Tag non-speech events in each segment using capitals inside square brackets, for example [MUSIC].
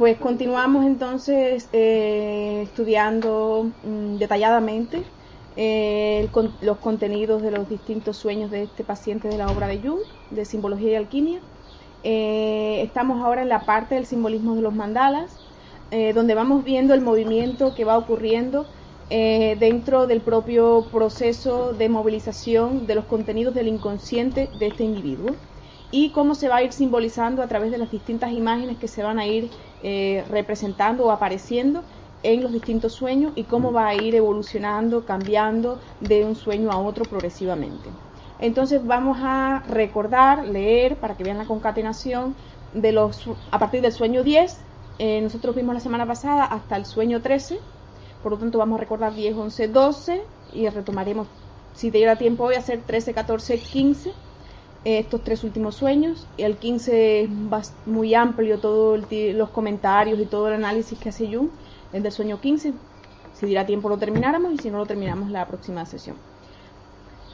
Pues continuamos entonces eh, estudiando mm, detalladamente eh, los contenidos de los distintos sueños de este paciente de la obra de Jung, de simbología y alquimia. Eh, estamos ahora en la parte del simbolismo de los mandalas, donde vamos viendo el movimiento que va ocurriendo dentro del propio proceso de movilización de los contenidos del inconsciente de este individuo y cómo se va a ir simbolizando a través de las distintas imágenes que se van a ir eh, representando o apareciendo en los distintos sueños y cómo va a ir evolucionando, cambiando de un sueño a otro progresivamente. Entonces vamos a recordar, leer, para que vean la concatenación de los a partir del sueño 10, eh, nosotros vimos la semana pasada hasta el sueño 13, por lo tanto vamos a recordar 10, 11, 12 y retomaremos, si te diera tiempo hoy, a hacer 13, 14, 15 estos tres últimos sueños. El 15 es muy amplio, todos los comentarios y todo el análisis que hace Jung, el del sueño 15. Si diera tiempo lo termináramos y si no lo terminamos la próxima sesión.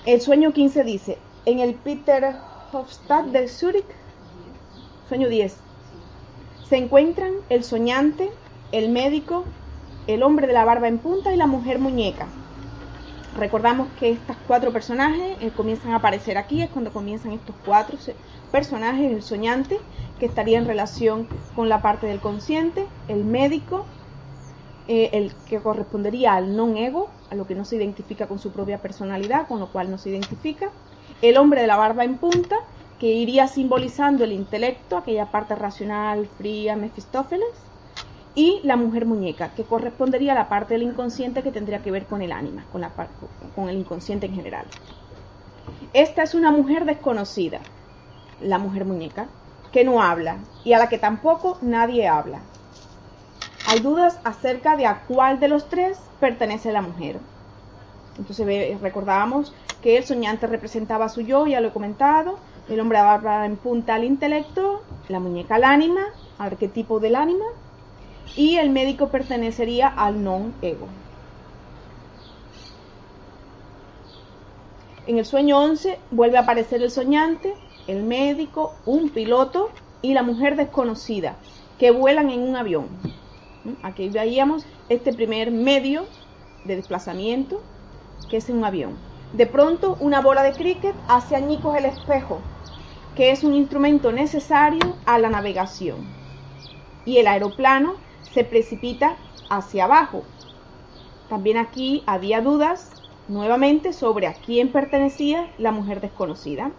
El sueño 15 dice, en el Peter Hofstadt de Zurich, sueño 10, se encuentran el soñante, el médico, el hombre de la barba en punta y la mujer muñeca. Recordamos que estos cuatro personajes eh, comienzan a aparecer aquí, es cuando comienzan estos cuatro personajes, el soñante, que estaría en relación con la parte del consciente, el médico, eh, el que correspondería al non-ego, a lo que no se identifica con su propia personalidad, con lo cual no se identifica, el hombre de la barba en punta, que iría simbolizando el intelecto, aquella parte racional, fría, Mefistófeles, y la mujer muñeca, que correspondería a la parte del inconsciente que tendría que ver con el ánima, con, la, con el inconsciente en general. Esta es una mujer desconocida, la mujer muñeca, que no habla y a la que tampoco nadie habla. Hay dudas acerca de a cuál de los tres pertenece la mujer. Entonces recordábamos que el soñante representaba a su yo, ya lo he comentado, el hombre barba en punta al intelecto, la muñeca al ánima, arquetipo del ánima, y el médico pertenecería al non-ego. En el sueño 11 vuelve a aparecer el soñante, el médico, un piloto y la mujer desconocida que vuelan en un avión. Aquí veíamos este primer medio de desplazamiento que es un avión. De pronto una bola de cricket hace añicos el espejo, que es un instrumento necesario a la navegación. Y el aeroplano se precipita hacia abajo. También aquí había dudas nuevamente sobre a quién pertenecía la mujer desconocida.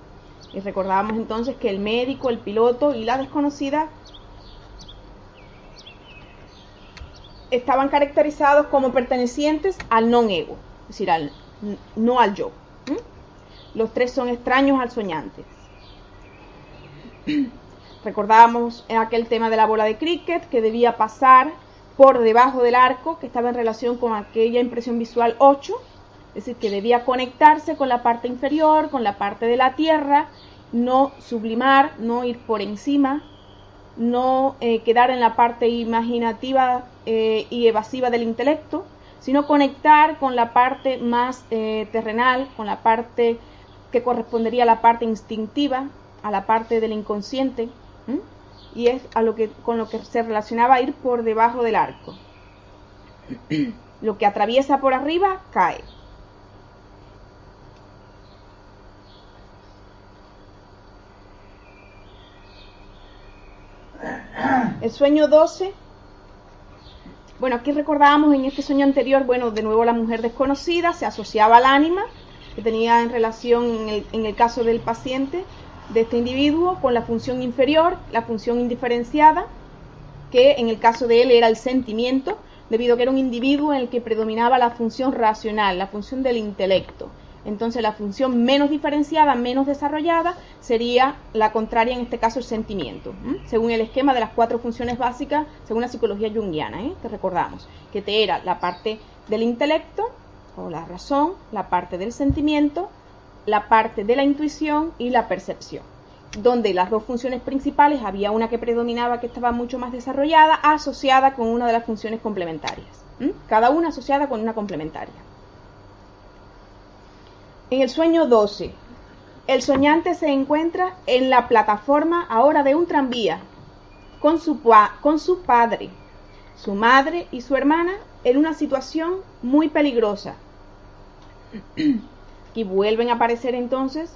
Y recordábamos entonces que el médico, el piloto y la desconocida estaban caracterizados como pertenecientes al non-ego, es decir, al, no al yo. Los tres son extraños al soñante. Recordábamos aquel tema de la bola de cricket que debía pasar por debajo del arco, que estaba en relación con aquella impresión visual 8, es decir, que debía conectarse con la parte inferior, con la parte de la tierra, no sublimar, no ir por encima, no eh, quedar en la parte imaginativa eh, y evasiva del intelecto, sino conectar con la parte más eh, terrenal, con la parte que correspondería a la parte instintiva, a la parte del inconsciente, y es a lo que, con lo que se relacionaba ir por debajo del arco. [CLEARS THROAT] lo que atraviesa por arriba cae. El sueño 12. Bueno, aquí recordábamos en este sueño anterior, bueno, de nuevo la mujer desconocida se asociaba al ánima que tenía en relación en el, en el caso del paciente de este individuo con la función inferior, la función indiferenciada, que en el caso de él era el sentimiento, debido a que era un individuo en el que predominaba la función racional, la función del intelecto. entonces la función menos diferenciada, menos desarrollada, sería la contraria, en este caso el sentimiento, según el esquema de las cuatro funciones básicas, según la psicología junguiana, ¿eh? que recordamos, que te era la parte del intelecto o la razón, la parte del sentimiento, la parte de la intuición y la percepción donde las dos funciones principales había una que predominaba que estaba mucho más desarrollada, asociada con una de las funciones complementarias. Cada una asociada con una complementaria. En el sueño 12, el soñante se encuentra en la plataforma ahora de un tranvía con su, con su padre, su madre y su hermana en una situación muy peligrosa. [CLEARS THROAT] y vuelven a aparecer entonces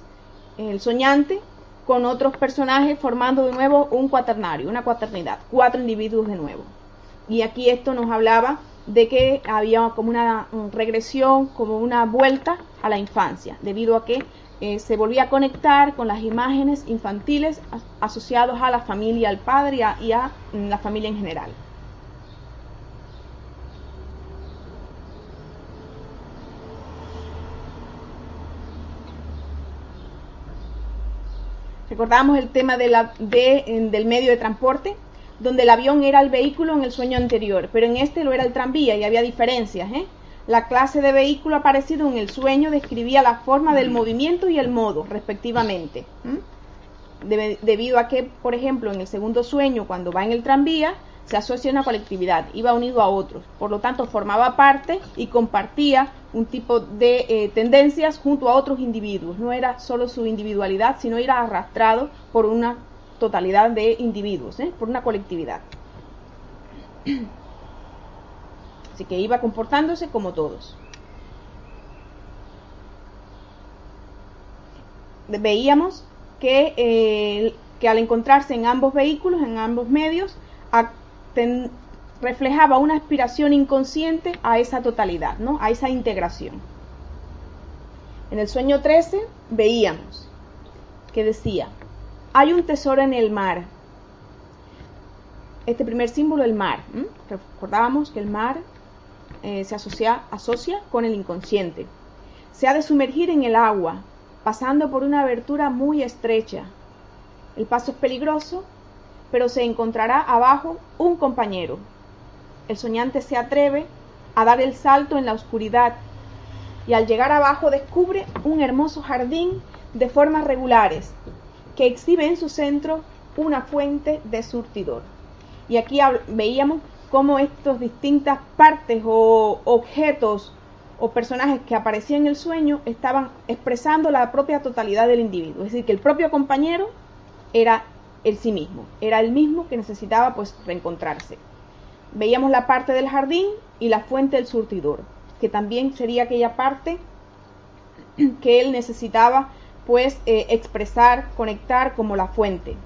el soñante con otros personajes formando de nuevo un cuaternario, una cuaternidad, cuatro individuos de nuevo. Y aquí esto nos hablaba de que había como una regresión, como una vuelta a la infancia, debido a que eh, se volvía a conectar con las imágenes infantiles asociados a la familia, al padre y a la familia en general. Recordamos el tema de la, del medio de transporte, donde el avión era el vehículo en el sueño anterior, pero en este lo era el tranvía y había diferencias. ¿eh? La clase de vehículo aparecido en el sueño describía la forma del movimiento y el modo, respectivamente. debido a que, por ejemplo, en el segundo sueño, cuando va en el tranvía, se asocia a una colectividad, iba unido a otros, por lo tanto formaba parte y compartía un tipo de eh, tendencias junto a otros individuos, no era solo su individualidad, sino era arrastrado por una totalidad de individuos, ¿eh? por una colectividad. [CLEARS THROAT] Así que iba comportándose como todos. Veíamos que, eh, que al encontrarse en ambos vehículos, en ambos medios, reflejaba una aspiración inconsciente a esa totalidad, ¿no? a esa integración. En el sueño 13 veíamos que decía, hay un tesoro en el mar. Este primer símbolo, el mar. Recordábamos que el mar eh, se asocia, asocia con el inconsciente. Se ha de sumergir en el agua, pasando por una abertura muy estrecha. El paso es peligroso pero se encontrará abajo un compañero. El soñante se atreve a dar el salto en la oscuridad y al llegar abajo descubre un hermoso jardín de formas regulares que exhibe en su centro una fuente de surtidor. Y aquí veíamos cómo estas distintas partes o objetos o personajes que aparecían en el sueño estaban expresando la propia totalidad del individuo. Es decir, que el propio compañero era el sí mismo. Era el mismo que necesitaba pues reencontrarse. Veíamos la parte del jardín y la fuente del surtidor, que también sería aquella parte que él necesitaba pues eh, expresar, conectar como la fuente.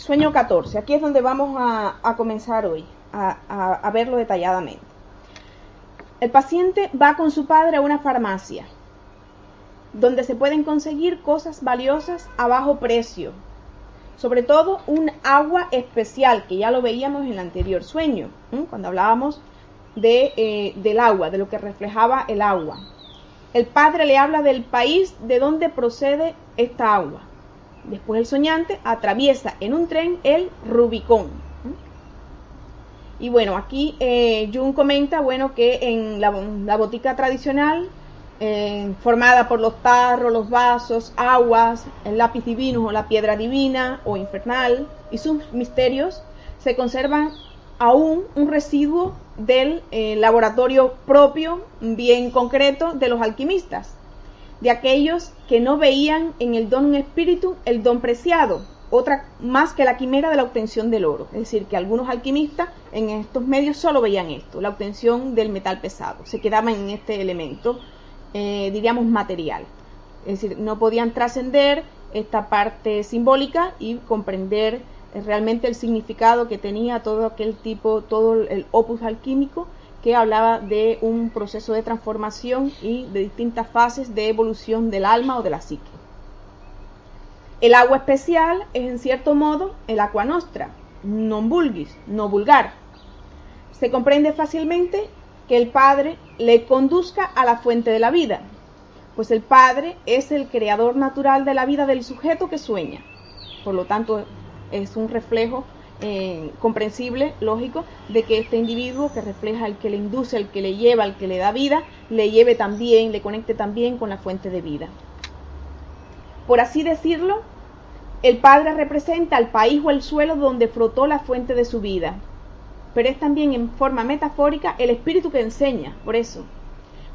Sueño 14. Aquí es donde vamos a, comenzar hoy, a, verlo detalladamente. El paciente va con su padre a una farmacia, donde se pueden conseguir cosas valiosas a bajo precio, sobre todo un agua especial, que ya lo veíamos en el anterior sueño, cuando hablábamos de, eh, del agua, de lo que reflejaba el agua. El padre le habla del país de donde procede esta agua. Después el soñante atraviesa en un tren el Rubicón. Y bueno, aquí eh, Jung comenta, bueno, que en la, botica tradicional, eh, formada por los tarros, los vasos, aguas, el lápiz divino o la piedra divina o infernal y sus misterios, se conservan aún un residuo del eh, laboratorio propio, bien concreto, de los alquimistas de aquellos que no veían en el don un espíritu el don preciado, otra más que la quimera de la obtención del oro. Es decir, que algunos alquimistas en estos medios solo veían esto, la obtención del metal pesado, se quedaban en este elemento, eh, diríamos, material. Es decir, no podían trascender esta parte simbólica y comprender eh, realmente el significado que tenía todo aquel tipo, todo el opus alquímico que hablaba de un proceso de transformación y de distintas fases de evolución del alma o de la psique. El agua especial es en cierto modo el aqua nostra, non vulgis, no vulgar. Se comprende fácilmente que el Padre le conduzca a la fuente de la vida, pues el Padre es el creador natural de la vida del sujeto que sueña. Por lo tanto, es un reflejo eh, comprensible, lógico, de que este individuo que refleja el que le induce, el que le lleva, el que le da vida, le lleve también, le conecte también con la fuente de vida. Por así decirlo, el Padre representa el país o el suelo donde frotó la fuente de su vida, pero es también en forma metafórica el espíritu que enseña, por eso.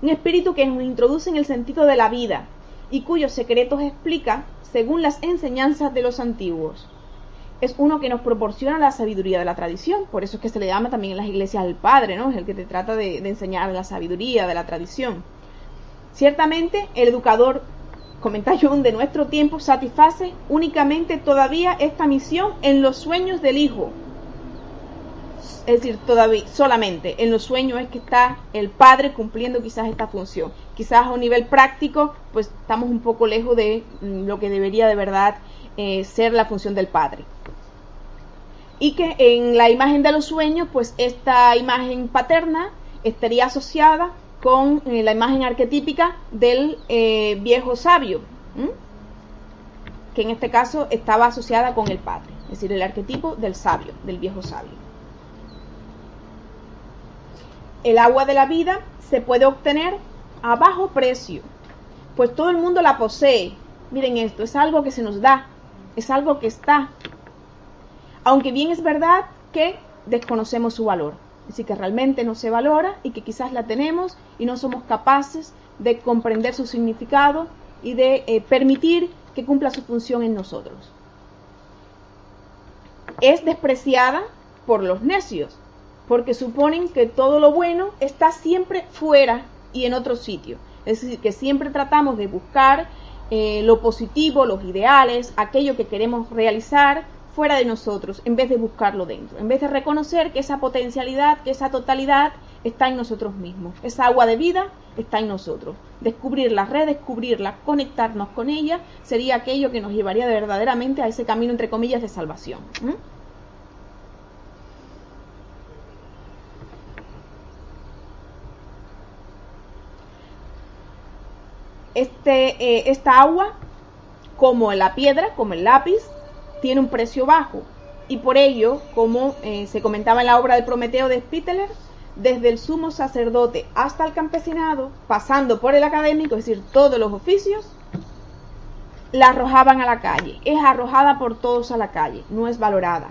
Un espíritu que nos introduce en el sentido de la vida y cuyos secretos explica según las enseñanzas de los antiguos es uno que nos proporciona la sabiduría de la tradición, por eso es que se le llama también en las iglesias el Padre, ¿no? Es el que te trata de, enseñar la sabiduría de la tradición. Ciertamente, el educador, comenta [LAUGHS] Jung, de nuestro tiempo satisface únicamente todavía esta misión en los sueños del Hijo. Es decir, todavía, solamente en los sueños es que está el Padre cumpliendo quizás esta función. Quizás a un nivel práctico, pues estamos un poco lejos de mm, lo que debería de verdad eh, ser la función del Padre y que en la imagen de los sueños, pues esta imagen paterna estaría asociada con eh, la imagen arquetípica del eh, viejo sabio, que en este caso estaba asociada con el padre, es decir, el arquetipo del sabio, del viejo sabio. El agua de la vida se puede obtener a bajo precio, pues todo el mundo la posee. Miren esto, es algo que se nos da, es algo que está, aunque bien es verdad que desconocemos su valor. Decir, que realmente no se valora y que quizás la tenemos y no somos capaces de comprender su significado y de eh, permitir que cumpla su función en nosotros. Es despreciada por los necios, porque suponen que todo lo bueno está siempre fuera y en otro sitio. Es decir, que siempre tratamos de buscar eh, lo positivo, los ideales, aquello que queremos realizar fuera de nosotros, en vez de buscarlo dentro, en vez de reconocer que esa potencialidad, que esa totalidad está en nosotros mismos, esa agua de vida está en nosotros. Descubrirla, redescubrirla, conectarnos con ella, sería aquello que nos llevaría verdaderamente a ese camino, entre comillas, de salvación. Este, eh, esta agua, como la piedra, como el lápiz, tiene un precio bajo y por ello, como eh, se comentaba en la obra del Prometeo de Spitteler, desde el sumo sacerdote hasta el campesinado, pasando por el académico, es decir, todos los oficios, la arrojaban a la calle. Es arrojada por todos a la calle, no es valorada.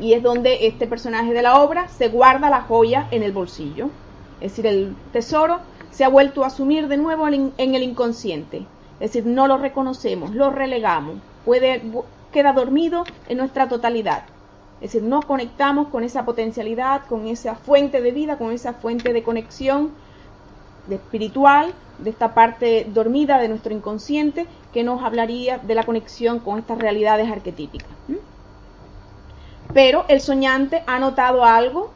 Y es donde este personaje de la obra se guarda la joya en el bolsillo. Es decir, el tesoro se ha vuelto a asumir de nuevo en el inconsciente. Es decir, no lo reconocemos, lo relegamos. Puede queda dormido en nuestra totalidad. Es decir, no conectamos con esa potencialidad, con esa fuente de vida, con esa fuente de conexión de espiritual, de esta parte dormida de nuestro inconsciente, que nos hablaría de la conexión con estas realidades arquetípicas. Pero el soñante ha notado algo,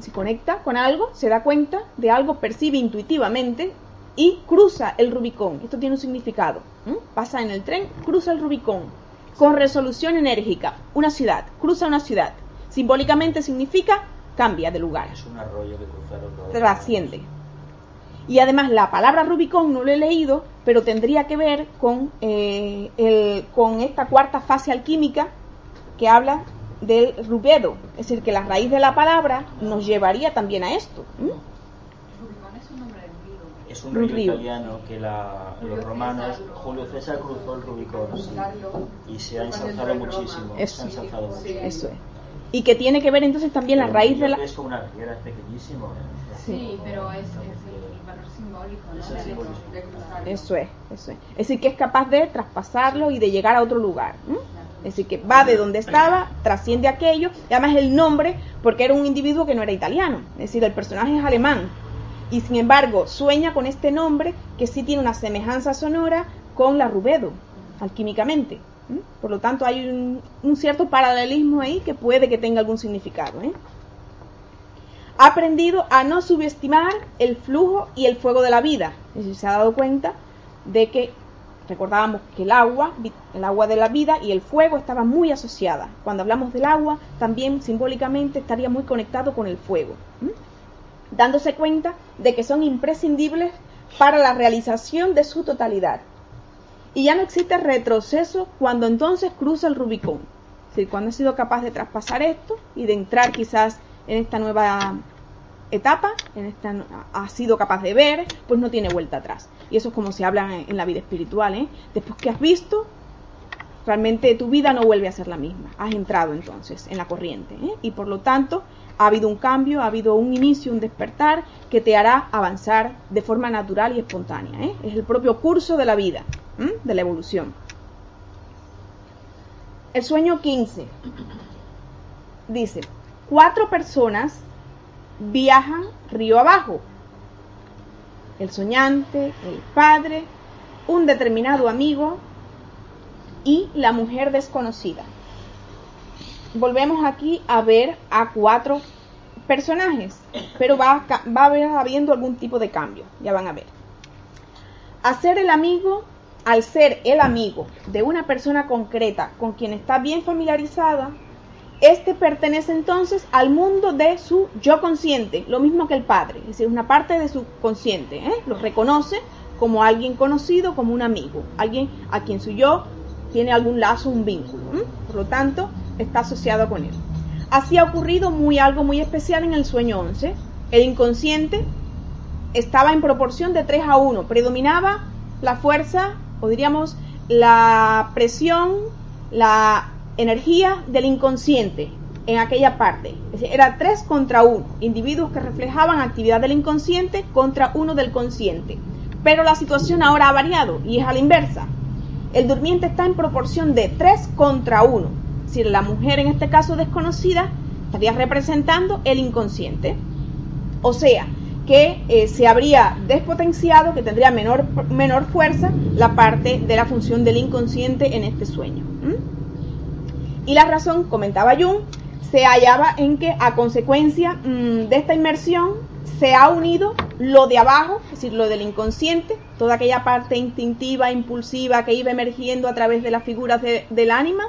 se conecta con algo, se da cuenta de algo, percibe intuitivamente y cruza el Rubicón. Esto tiene un significado. Pasa en el tren, cruza el Rubicón con resolución enérgica. Una ciudad, cruza una ciudad. Simbólicamente significa cambia de lugar. Es un arroyo que cruzaron Trasciende. Y además la palabra Rubicón no lo he leído, pero tendría que ver con, eh, el, con esta cuarta fase alquímica que habla del rubedo. Es decir, que la raíz de la palabra nos llevaría también a esto es un río, italiano que los romanos, Julio César cruzó el Rubicón y se ha ensalzado muchísimo. Eso, es. Y que tiene que ver entonces también la raíz de la... Es como una riera, es pequeñísimo. ¿eh? Sí, pero es, el valor simbólico, Eso es, eso es. Es decir, que es capaz de traspasarlo y de llegar a otro lugar. Es decir, que va de donde estaba, trasciende aquello, y además el nombre, porque era un individuo que no era italiano, es decir, el personaje es alemán, y sin embargo sueña con este nombre que sí tiene una semejanza sonora con la rubedo, alquímicamente. Por lo tanto, hay un, cierto paralelismo ahí que puede que tenga algún significado. ¿eh? Ha aprendido a no subestimar el flujo y el fuego de la vida. Decir, se ha dado cuenta de que recordábamos que el agua, el agua de la vida y el fuego estaban muy asociadas. Cuando hablamos del agua, también simbólicamente estaría muy conectado con el fuego, dándose cuenta de que son imprescindibles para la realización de su totalidad. Y ya no existe retroceso cuando entonces cruza el Rubicón. Es decir, cuando ha sido capaz de traspasar esto y de entrar quizás en esta nueva etapa, en esta, ha sido capaz de ver, pues no tiene vuelta atrás. Y eso es como se habla en, la vida espiritual. ¿eh? Después que has visto, realmente tu vida no vuelve a ser la misma. Has entrado entonces en la corriente. ¿eh? Y por lo tanto, ha habido un cambio, ha habido un inicio, un despertar que te hará avanzar de forma natural y espontánea. ¿eh? Es el propio curso de la vida, de la evolución. El sueño 15 dice, cuatro personas viajan río abajo. El soñante, el padre, un determinado amigo y la mujer desconocida. Volvemos aquí a ver a cuatro personajes, pero va, va a haber habiendo algún tipo de cambio, ya van a ver. Hacer el amigo, al ser el amigo de una persona concreta con quien está bien familiarizada, este pertenece entonces al mundo de su yo consciente, lo mismo que el padre, es decir, una parte de su consciente, ¿eh? lo reconoce como alguien conocido, como un amigo, alguien a quien su yo tiene algún lazo, un vínculo, por lo tanto, está asociado con él. Así ha ocurrido muy algo muy especial en el sueño 11. El inconsciente estaba en proporción de 3 a 1, predominaba la fuerza, o la presión, la energía del inconsciente en aquella parte. era tres contra uno, individuos que reflejaban actividad del inconsciente contra uno del consciente. Pero la situación ahora ha variado y es a la inversa. El durmiente está en proporción de 3 contra 1. Decir, la mujer en este caso desconocida estaría representando el inconsciente. O sea, que eh, se habría despotenciado, que tendría menor, menor fuerza la parte de la función del inconsciente en este sueño. Y la razón, comentaba Jung, se hallaba en que a consecuencia mm, de esta inmersión se ha unido lo de abajo, es decir, lo del inconsciente, toda aquella parte instintiva, impulsiva que iba emergiendo a través de las figuras del ánima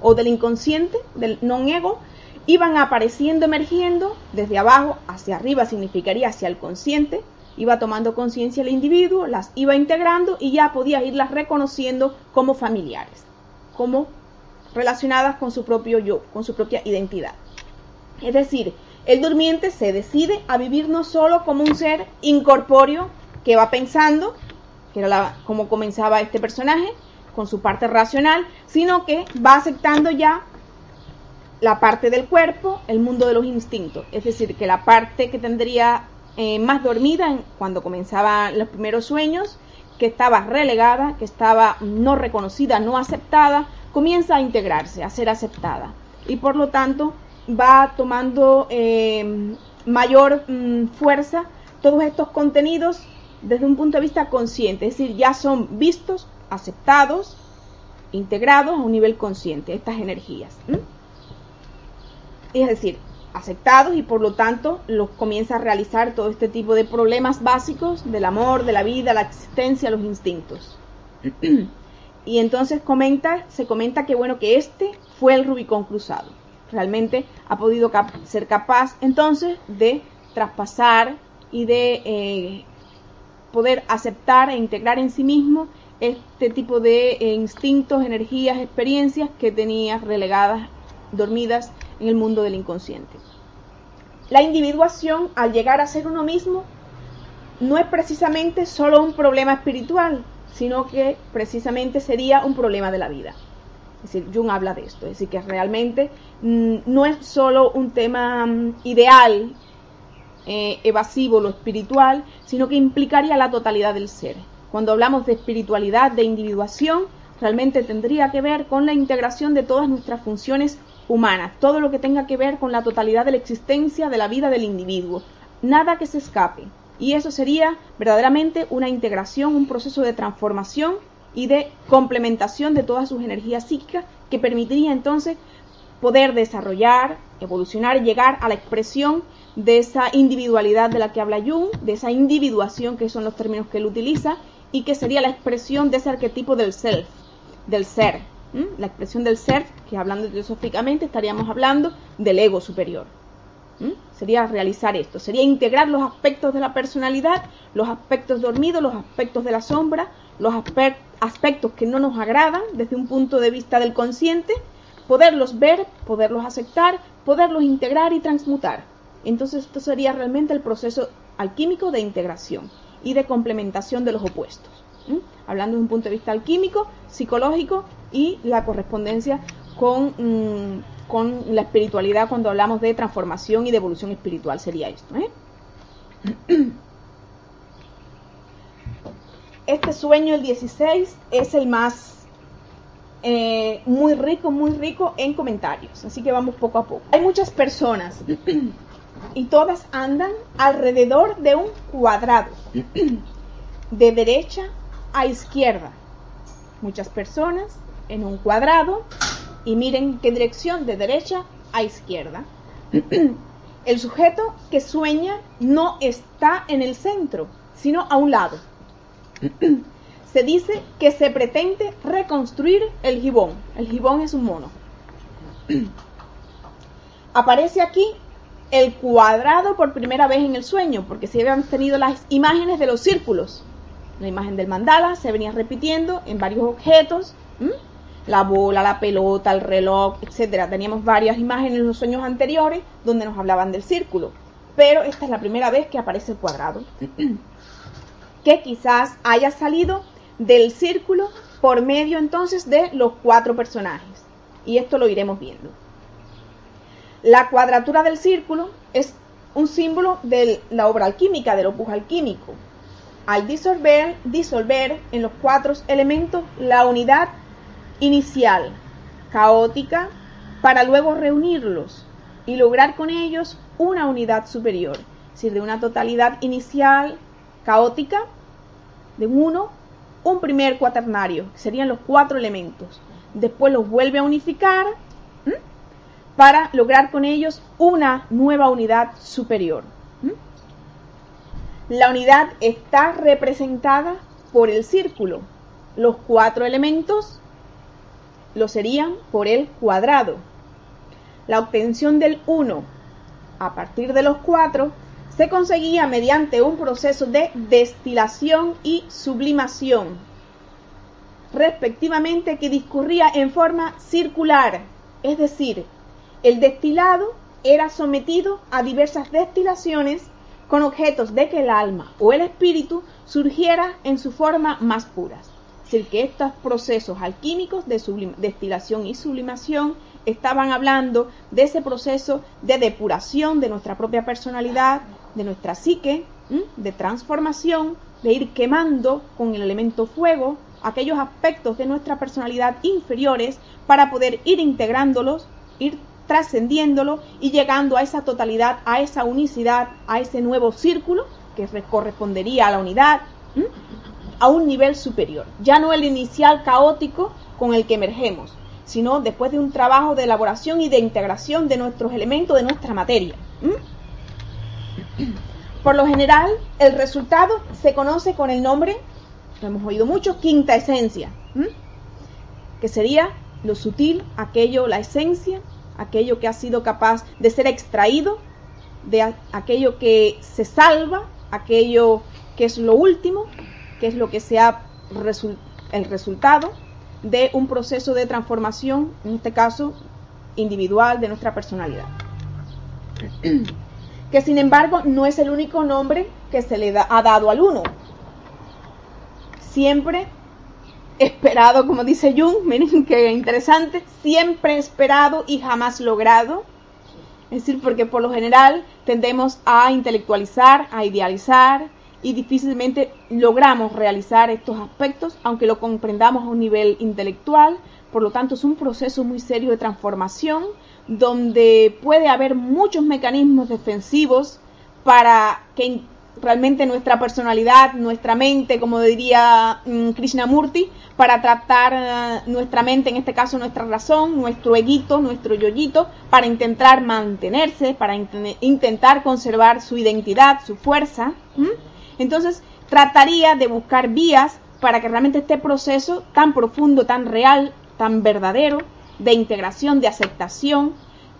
o del inconsciente, del non-ego, iban apareciendo, emergiendo desde abajo hacia arriba, significaría hacia el consciente, iba tomando conciencia el individuo, las iba integrando y ya podía irlas reconociendo como familiares, como relacionadas con su propio yo, con su propia identidad. Es decir, el durmiente se decide a vivir no solo como un ser incorpóreo que va pensando, que era como comenzaba este personaje, con su parte racional, sino que va aceptando ya la parte del cuerpo, el mundo de los instintos. Es decir, que la parte que tendría eh, más dormida cuando comenzaban los primeros sueños, que estaba relegada, que estaba no reconocida, no aceptada, comienza a integrarse, a ser aceptada. Y por lo tanto va tomando eh, mayor mm, fuerza todos estos contenidos desde un punto de vista consciente, es decir, ya son vistos, aceptados, integrados a un nivel consciente, estas energías. Es decir, aceptados y por lo tanto los comienza a realizar todo este tipo de problemas básicos del amor, de la vida, la existencia, los instintos. [CLEARS THROAT] Y entonces comenta, se comenta que bueno, que este fue el Rubicón cruzado. Realmente ha podido ser capaz entonces de traspasar y de eh, poder aceptar e integrar en sí mismo este tipo de eh, instintos, energías, experiencias que tenía relegadas, dormidas en el mundo del inconsciente. La individuación, al llegar a ser uno mismo, no es precisamente solo un problema espiritual, sino que precisamente sería un problema de la vida. Es decir, Jung habla de esto, es decir, que realmente mm, no es solo un tema mm, ideal, eh, evasivo, lo espiritual, sino que implicaría la totalidad del ser. Cuando hablamos de espiritualidad, de individuación, realmente tendría que ver con la integración de todas nuestras funciones humanas, todo lo que tenga que ver con la totalidad de la existencia de la vida del individuo, nada que se escape. Y eso sería verdaderamente una integración, un proceso de transformación y de complementación de todas sus energías psíquicas que permitiría entonces poder desarrollar, evolucionar llegar a la expresión de esa individualidad de la que habla Jung, de esa individuación que son los términos que él utiliza, y que sería la expresión de ese arquetipo del self, del ser. La expresión del ser, que hablando filosóficamente estaríamos hablando del ego superior. Sería realizar esto, sería integrar los aspectos de la personalidad, los aspectos dormidos, los aspectos de la sombra, los aspectos que no nos agradan desde un punto de vista del consciente, poderlos ver, poderlos aceptar, poderlos integrar y transmutar. Entonces esto sería realmente el proceso alquímico de integración y de complementación de los opuestos. Hablando desde un punto de vista alquímico, psicológico y la correspondencia con, mm, con, la espiritualidad cuando hablamos de transformación y de evolución espiritual sería esto. ¿eh? [CLEARS THROAT] Este sueño, el 16, es el más eh, muy rico, muy rico en comentarios. Así que vamos poco a poco. Hay muchas personas [CLEARS THROAT] y todas andan alrededor de un cuadrado, [CLEARS THROAT] de derecha a izquierda. Muchas personas en un cuadrado y miren qué dirección, de derecha a izquierda. [CLEARS THROAT] El sujeto que sueña no está en el centro, sino a un lado. [CLEARS THROAT] Se dice que se pretende reconstruir el gibón. El gibón es un mono. Aparece aquí el cuadrado por primera vez en el sueño, porque se habían tenido las imágenes de los círculos. La imagen del mandala se venía repitiendo en varios objetos, la bola, la pelota, el reloj, etcétera. Teníamos varias imágenes en los sueños anteriores donde nos hablaban del círculo, pero esta es la primera vez que aparece el cuadrado, [CLEARS THROAT] que quizás haya salido del círculo por medio entonces de los cuatro personajes. Y esto lo iremos viendo. La cuadratura del círculo es un símbolo de la obra alquímica, del opus alquímico. Al disolver, disolver en los cuatro elementos la unidad inicial, caótica, para luego reunirlos y lograr con ellos una unidad superior, es decir, de una totalidad inicial caótica, de uno, un primer cuaternario, que serían los cuatro elementos. Después los vuelve a unificar para lograr con ellos una nueva unidad superior. La unidad está representada por el círculo. Los cuatro elementos lo serían por el cuadrado. La obtención del 1 a partir de los 4 se conseguía mediante un proceso de destilación y sublimación, respectivamente que discurría en forma circular, es decir, el destilado era sometido a diversas destilaciones con objetos de que el alma o el espíritu surgiera en su forma más pura. Es decir, que estos procesos alquímicos de destilación y sublimación estaban hablando de ese proceso de depuración de nuestra propia personalidad, de nuestra psique, de transformación, de ir quemando con el elemento fuego aquellos aspectos de nuestra personalidad inferiores para poder ir integrándolos, ir trascendiéndolo y llegando a esa totalidad, a esa unicidad, a ese nuevo círculo que correspondería a la unidad, a un nivel superior. Ya no el inicial caótico con el que emergemos, sino después de un trabajo de elaboración y de integración de nuestros elementos, de nuestra materia. Por lo general, el resultado se conoce con el nombre, lo hemos oído mucho, quinta esencia, que sería lo sutil, aquello, la esencia aquello que ha sido capaz de ser extraído, de aquello que se salva, aquello que es lo último, que es lo que sea el resultado de un proceso de transformación, en este caso individual, de nuestra personalidad. que sin embargo no es el único nombre que se le ha dado al uno. Siempre esperado, como dice Jung, miren qué interesante, siempre esperado y jamás logrado. Es decir, porque por lo general tendemos a intelectualizar, a idealizar y difícilmente logramos realizar estos aspectos, aunque lo comprendamos a un nivel intelectual. Por lo tanto, es un proceso muy serio de transformación donde puede haber muchos mecanismos defensivos para que realmente nuestra personalidad, nuestra mente, como diría mm, Krishnamurti, para tratar eh, nuestra mente, en este caso nuestra razón, nuestro eguito, nuestro yoyito, para intentar mantenerse, para intentar conservar su identidad, su fuerza. Entonces, trataría de buscar vías para que realmente este proceso tan profundo, tan real, tan verdadero, de integración, de aceptación,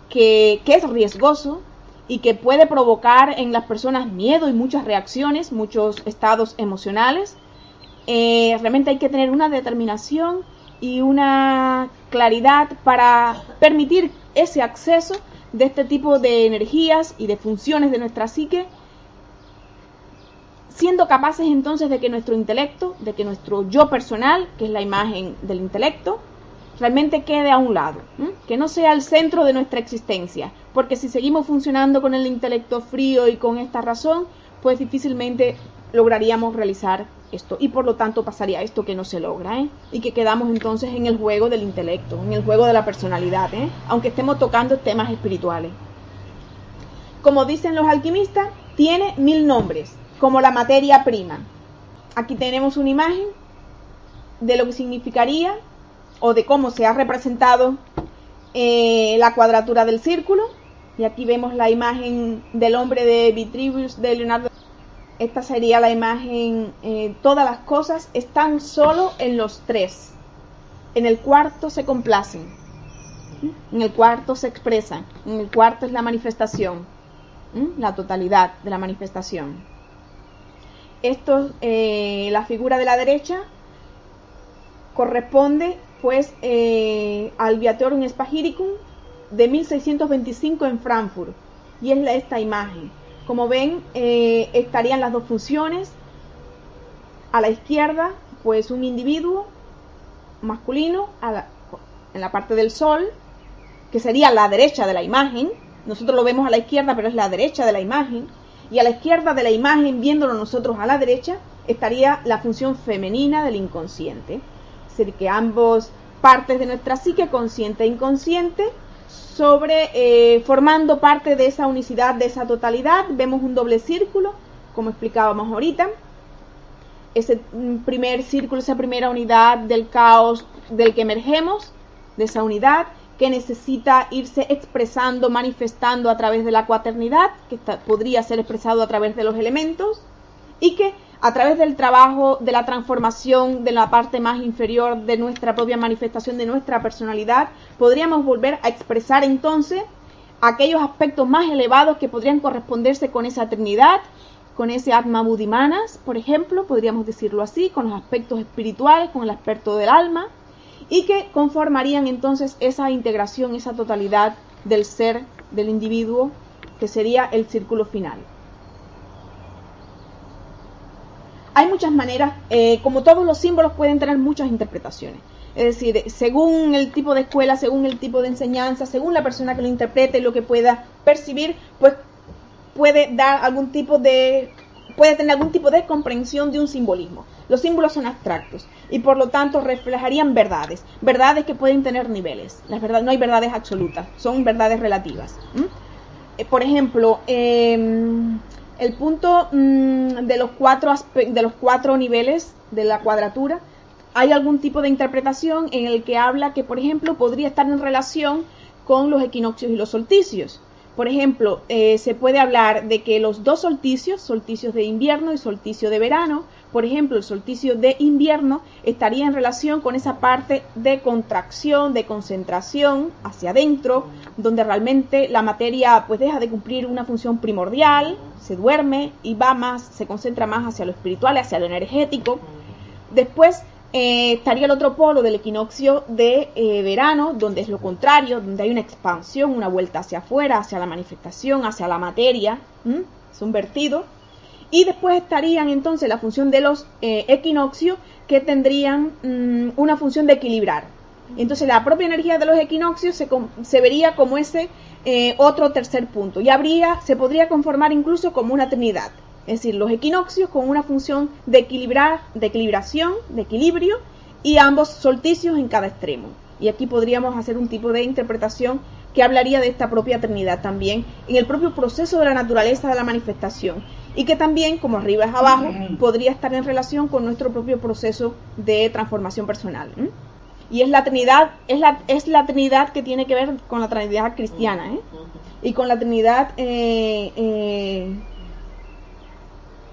que, que es riesgoso y que puede provocar en las personas miedo y muchas reacciones, muchos estados emocionales, eh, realmente hay que tener una determinación y una claridad para permitir ese acceso de este tipo de energías y de funciones de nuestra psique, siendo capaces entonces de que nuestro intelecto, de que nuestro yo personal, que es la imagen del intelecto, realmente quede a un lado, que no sea el centro de nuestra existencia, porque si seguimos funcionando con el intelecto frío y con esta razón, pues difícilmente lograríamos realizar esto y por lo tanto pasaría esto que no se logra ¿eh? y que quedamos entonces en el juego del intelecto, en el juego de la personalidad, ¿eh? aunque estemos tocando temas espirituales. Como dicen los alquimistas, tiene mil nombres, como la materia prima. Aquí tenemos una imagen de lo que significaría o de cómo se ha representado eh, la cuadratura del círculo. Y aquí vemos la imagen del hombre de Vitruvius de Leonardo esta sería la imagen, eh, todas las cosas están solo en los tres. En el cuarto se complacen, en el cuarto se expresan, en el cuarto es la manifestación, la totalidad de la manifestación. Esto, eh, la figura de la derecha corresponde pues eh, al Viatorum Spagiricum de 1625 en Frankfurt y es esta imagen como ven, eh, estarían las dos funciones. A la izquierda, pues un individuo masculino en la parte del sol, que sería la derecha de la imagen. Nosotros lo vemos a la izquierda, pero es la derecha de la imagen. Y a la izquierda de la imagen, viéndolo nosotros a la derecha, estaría la función femenina del inconsciente. Es decir, que ambos partes de nuestra psique, consciente e inconsciente, sobre eh, formando parte de esa unicidad, de esa totalidad. Vemos un doble círculo, como explicábamos ahorita. Ese mm, primer círculo, esa primera unidad del caos del que emergemos, de esa unidad que necesita irse expresando, manifestando a través de la cuaternidad, que podría ser expresado a través de los elementos, y que a través del trabajo de la transformación de la parte más inferior de nuestra propia manifestación, de nuestra personalidad, podríamos volver a expresar entonces aquellos aspectos más elevados que podrían corresponderse con esa Trinidad, con ese Atma Buddhimanas, por ejemplo, podríamos decirlo así, con los aspectos espirituales, con el aspecto del alma, y que conformarían entonces esa integración, esa totalidad del ser, del individuo, que sería el círculo final. Hay muchas maneras, eh, como todos los símbolos pueden tener muchas interpretaciones. Es decir, según el tipo de escuela, según el tipo de enseñanza, según la persona que lo interprete lo que pueda percibir, pues puede dar algún tipo de puede tener algún tipo de comprensión de un simbolismo. Los símbolos son abstractos y por lo tanto reflejarían verdades, verdades que pueden tener niveles. Las verdades, no hay verdades absolutas, son verdades relativas. Eh, por ejemplo, eh, el punto mm, de, los cuatro de los cuatro niveles de la cuadratura, hay algún tipo de interpretación en el que habla que, por ejemplo, podría estar en relación con los equinoccios y los solsticios. Por ejemplo, eh, se puede hablar de que los dos solsticios, solsticios de invierno y solsticio de verano, por ejemplo, el solsticio de invierno estaría en relación con esa parte de contracción, de concentración hacia adentro, donde realmente la materia pues deja de cumplir una función primordial, se duerme y va más, se concentra más hacia lo espiritual, hacia lo energético. Después eh, estaría el otro polo del equinoccio de eh, verano, donde es lo contrario, donde hay una expansión, una vuelta hacia afuera, hacia la manifestación, hacia la materia, es un vertido. Y después estarían entonces la función de los eh, equinoccios que tendrían mm, una función de equilibrar. Entonces la propia energía de los equinoccios se, vería como ese eh, otro tercer punto y habría, se podría conformar incluso como una trinidad. Es decir, los equinoccios con una función de equilibrar, de equilibración, de equilibrio y ambos solsticios en cada extremo. Y aquí podríamos hacer un tipo de interpretación que hablaría de esta propia Trinidad también en el propio proceso de la naturaleza de la manifestación y que también, como arriba es abajo, podría estar en relación con nuestro propio proceso de transformación personal. Y es la Trinidad, es la, es la Trinidad que tiene que ver con la Trinidad cristiana ¿eh? y con la Trinidad eh,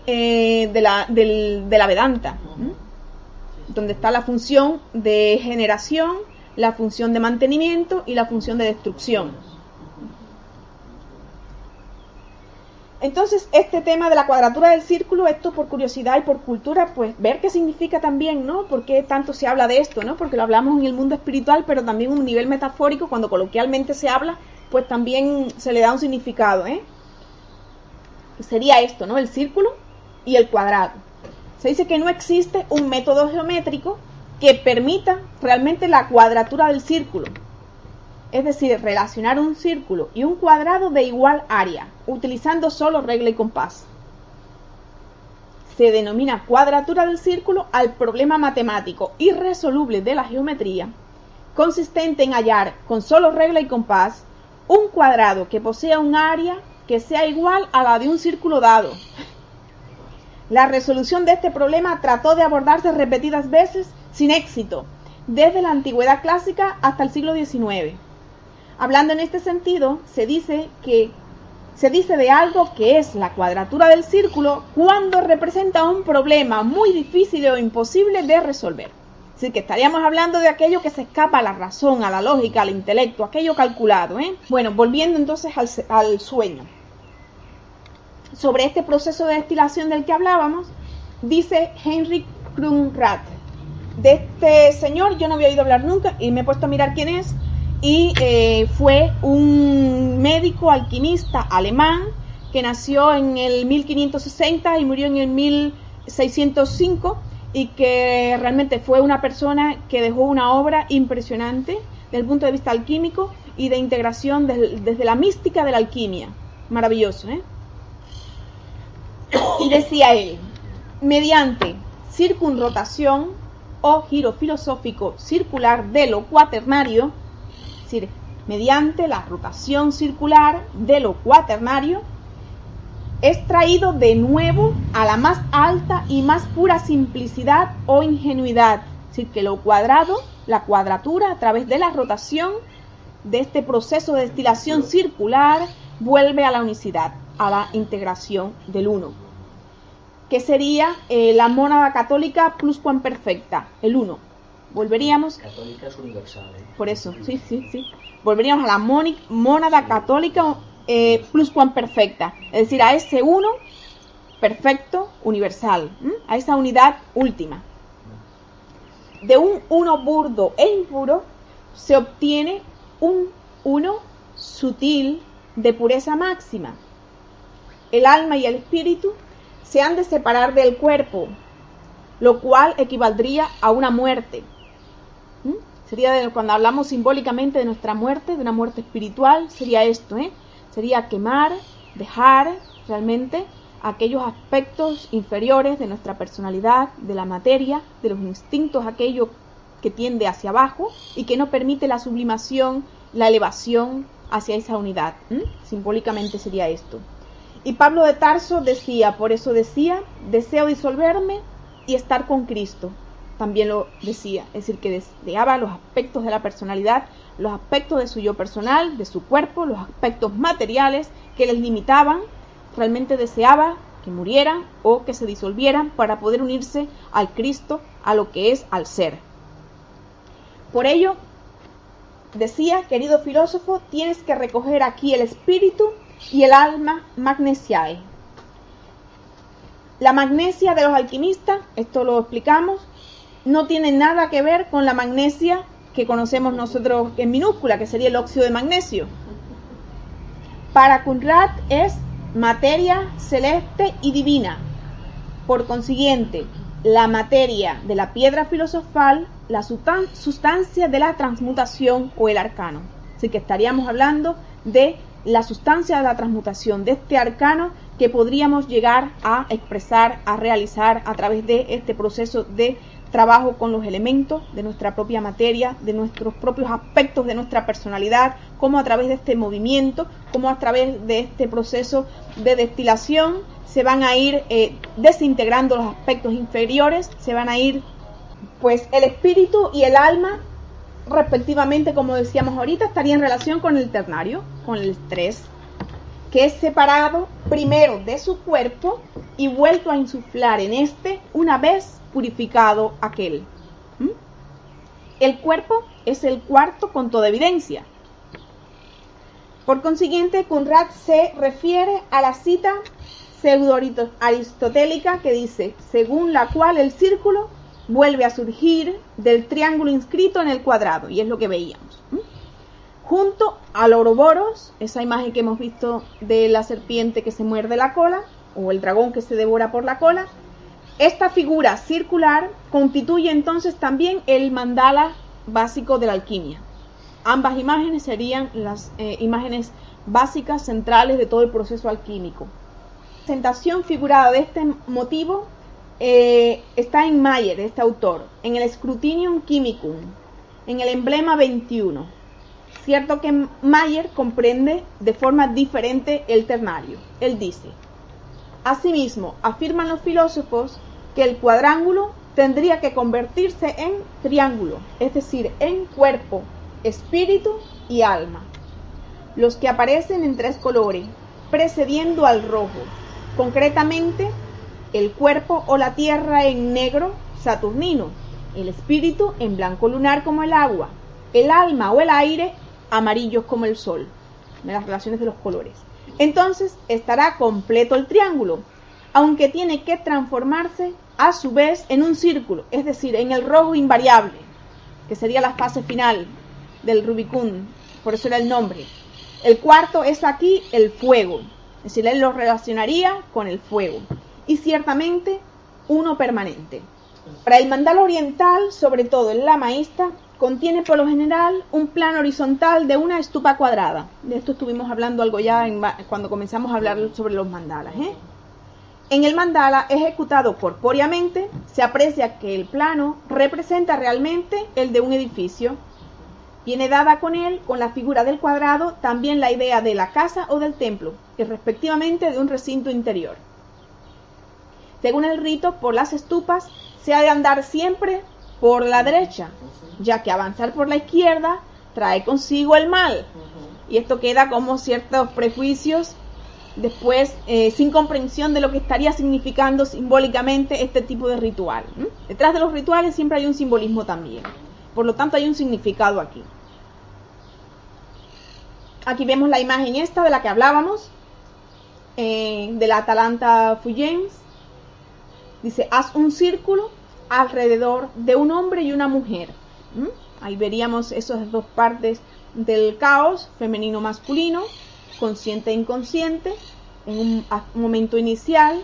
eh, de, la, de la Vedanta. donde está la función de generación, la función de mantenimiento y la función de destrucción. Entonces, este tema de la cuadratura del círculo, esto por curiosidad y por cultura, pues ver qué significa también, ¿no? ¿Por qué tanto se habla de esto, ¿no? Porque lo hablamos en el mundo espiritual, pero también en un nivel metafórico, cuando coloquialmente se habla, pues también se le da un significado, ¿eh? Sería esto, ¿no? El círculo y el cuadrado. Se dice que no existe un método geométrico que permita realmente la cuadratura del círculo, es decir, relacionar un círculo y un cuadrado de igual área, utilizando solo regla y compás. Se denomina cuadratura del círculo al problema matemático irresoluble de la geometría, consistente en hallar con solo regla y compás un cuadrado que posea un área que sea igual a la de un círculo dado. La resolución de este problema trató de abordarse repetidas veces sin éxito, desde la antigüedad clásica hasta el siglo XIX. Hablando en este sentido, se dice que se dice de algo que es la cuadratura del círculo cuando representa un problema muy difícil o imposible de resolver. Así que estaríamos hablando de aquello que se escapa a la razón, a la lógica, al intelecto, aquello calculado. ¿eh? Bueno, volviendo entonces al, al sueño. Sobre este proceso de destilación del que hablábamos, dice Henry Krumrat. De este señor yo no había oído hablar nunca y me he puesto a mirar quién es y eh, fue un médico alquimista alemán que nació en el 1560 y murió en el 1605 y que realmente fue una persona que dejó una obra impresionante desde el punto de vista alquímico y de integración desde, la mística de la alquimia. Maravilloso, ¿eh? Y decía él, mediante circunrotación o giro filosófico circular de lo cuaternario, decir, mediante la rotación circular de lo cuaternario, es traído de nuevo a la más alta y más pura simplicidad o ingenuidad. Es decir, que lo cuadrado, la cuadratura a través de la rotación de este proceso de destilación circular vuelve a la unicidad, a la integración del uno. Que sería eh, la mónada católica plus perfecta, el uno volveríamos. Católica es universal. ¿eh? Por eso, sí, sí, sí. Volveríamos a la mónada católica eh, plus perfecta, es decir, a ese uno perfecto universal, a esa unidad última. De un uno burdo e impuro se obtiene un uno sutil de pureza máxima. El alma y el espíritu se han de separar del cuerpo, lo cual equivaldría a una muerte. Sería cuando hablamos simbólicamente de nuestra muerte, de una muerte espiritual, sería esto, ¿eh? Sería quemar, dejar realmente aquellos aspectos inferiores de nuestra personalidad, de la materia, de los instintos, aquello que tiende hacia abajo y que no permite la sublimación, la elevación hacia esa unidad. Simbólicamente sería esto. Y Pablo de Tarso decía, por eso decía, deseo disolverme y estar con Cristo también lo decía, es decir, que deseaba los aspectos de la personalidad, los aspectos de su yo personal, de su cuerpo, los aspectos materiales que les limitaban, realmente deseaba que murieran o que se disolvieran para poder unirse al Cristo, a lo que es al ser. Por ello, decía, querido filósofo, tienes que recoger aquí el espíritu y el alma magnesiae. La magnesia de los alquimistas, esto lo explicamos, no tiene nada que ver con la magnesia que conocemos nosotros en minúscula, que sería el óxido de magnesio. Para Kunrat es materia celeste y divina. Por consiguiente, la materia de la piedra filosofal, la sustancia de la transmutación o el arcano. Así que estaríamos hablando de la sustancia de la transmutación, de este arcano que podríamos llegar a expresar, a realizar a través de este proceso de trabajo con los elementos de nuestra propia materia, de nuestros propios aspectos de nuestra personalidad, como a través de este movimiento, como a través de este proceso de destilación se van a ir eh, desintegrando los aspectos inferiores, se van a ir, pues el espíritu y el alma, respectivamente, como decíamos ahorita, estarían en relación con el ternario, con el estrés, que es separado primero de su cuerpo y vuelto a insuflar en este una vez purificado aquel. El cuerpo es el cuarto con toda evidencia. Por consiguiente, Conrad se refiere a la cita pseudo-aristotélica que dice, según la cual el círculo vuelve a surgir del triángulo inscrito en el cuadrado, y es lo que veíamos. Junto al Ouroboros, esa imagen que hemos visto de la serpiente que se muerde la cola, o el dragón que se devora por la cola, esta figura circular constituye entonces también el mandala básico de la alquimia. Ambas imágenes serían las eh, imágenes básicas centrales de todo el proceso alquímico. La presentación figurada de este motivo eh, está en Mayer, este autor, en el Scrutinium Chemicum, en el emblema 21. Cierto que Mayer comprende de forma diferente el ternario. Él dice, asimismo, afirman los filósofos que el cuadrángulo tendría que convertirse en triángulo, es decir, en cuerpo, espíritu y alma. Los que aparecen en tres colores, precediendo al rojo, concretamente el cuerpo o la tierra en negro saturnino, el espíritu en blanco lunar como el agua, el alma o el aire amarillos como el sol, de las relaciones de los colores. Entonces estará completo el triángulo, aunque tiene que transformarse a su vez en un círculo, es decir, en el rojo invariable, que sería la fase final del Rubicún, por eso era el nombre. El cuarto es aquí el fuego, es decir, él lo relacionaría con el fuego, y ciertamente uno permanente. Para el mandal oriental, sobre todo el la maísta, contiene por lo general un plano horizontal de una estupa cuadrada. De esto estuvimos hablando algo ya cuando comenzamos a hablar sobre los mandalas. ¿eh? En el mandala ejecutado corpóreamente se aprecia que el plano representa realmente el de un edificio. Viene dada con él, con la figura del cuadrado, también la idea de la casa o del templo, y respectivamente de un recinto interior. Según el rito, por las estupas se ha de andar siempre por la derecha, ya que avanzar por la izquierda trae consigo el mal. Y esto queda como ciertos prejuicios después eh, sin comprensión de lo que estaría significando simbólicamente este tipo de ritual. Detrás de los rituales siempre hay un simbolismo también. Por lo tanto hay un significado aquí. Aquí vemos la imagen esta de la que hablábamos, eh, de la Atalanta Fuyens. Dice, haz un círculo alrededor de un hombre y una mujer. Ahí veríamos esas dos partes del caos, femenino-masculino, consciente e inconsciente, en un, momento inicial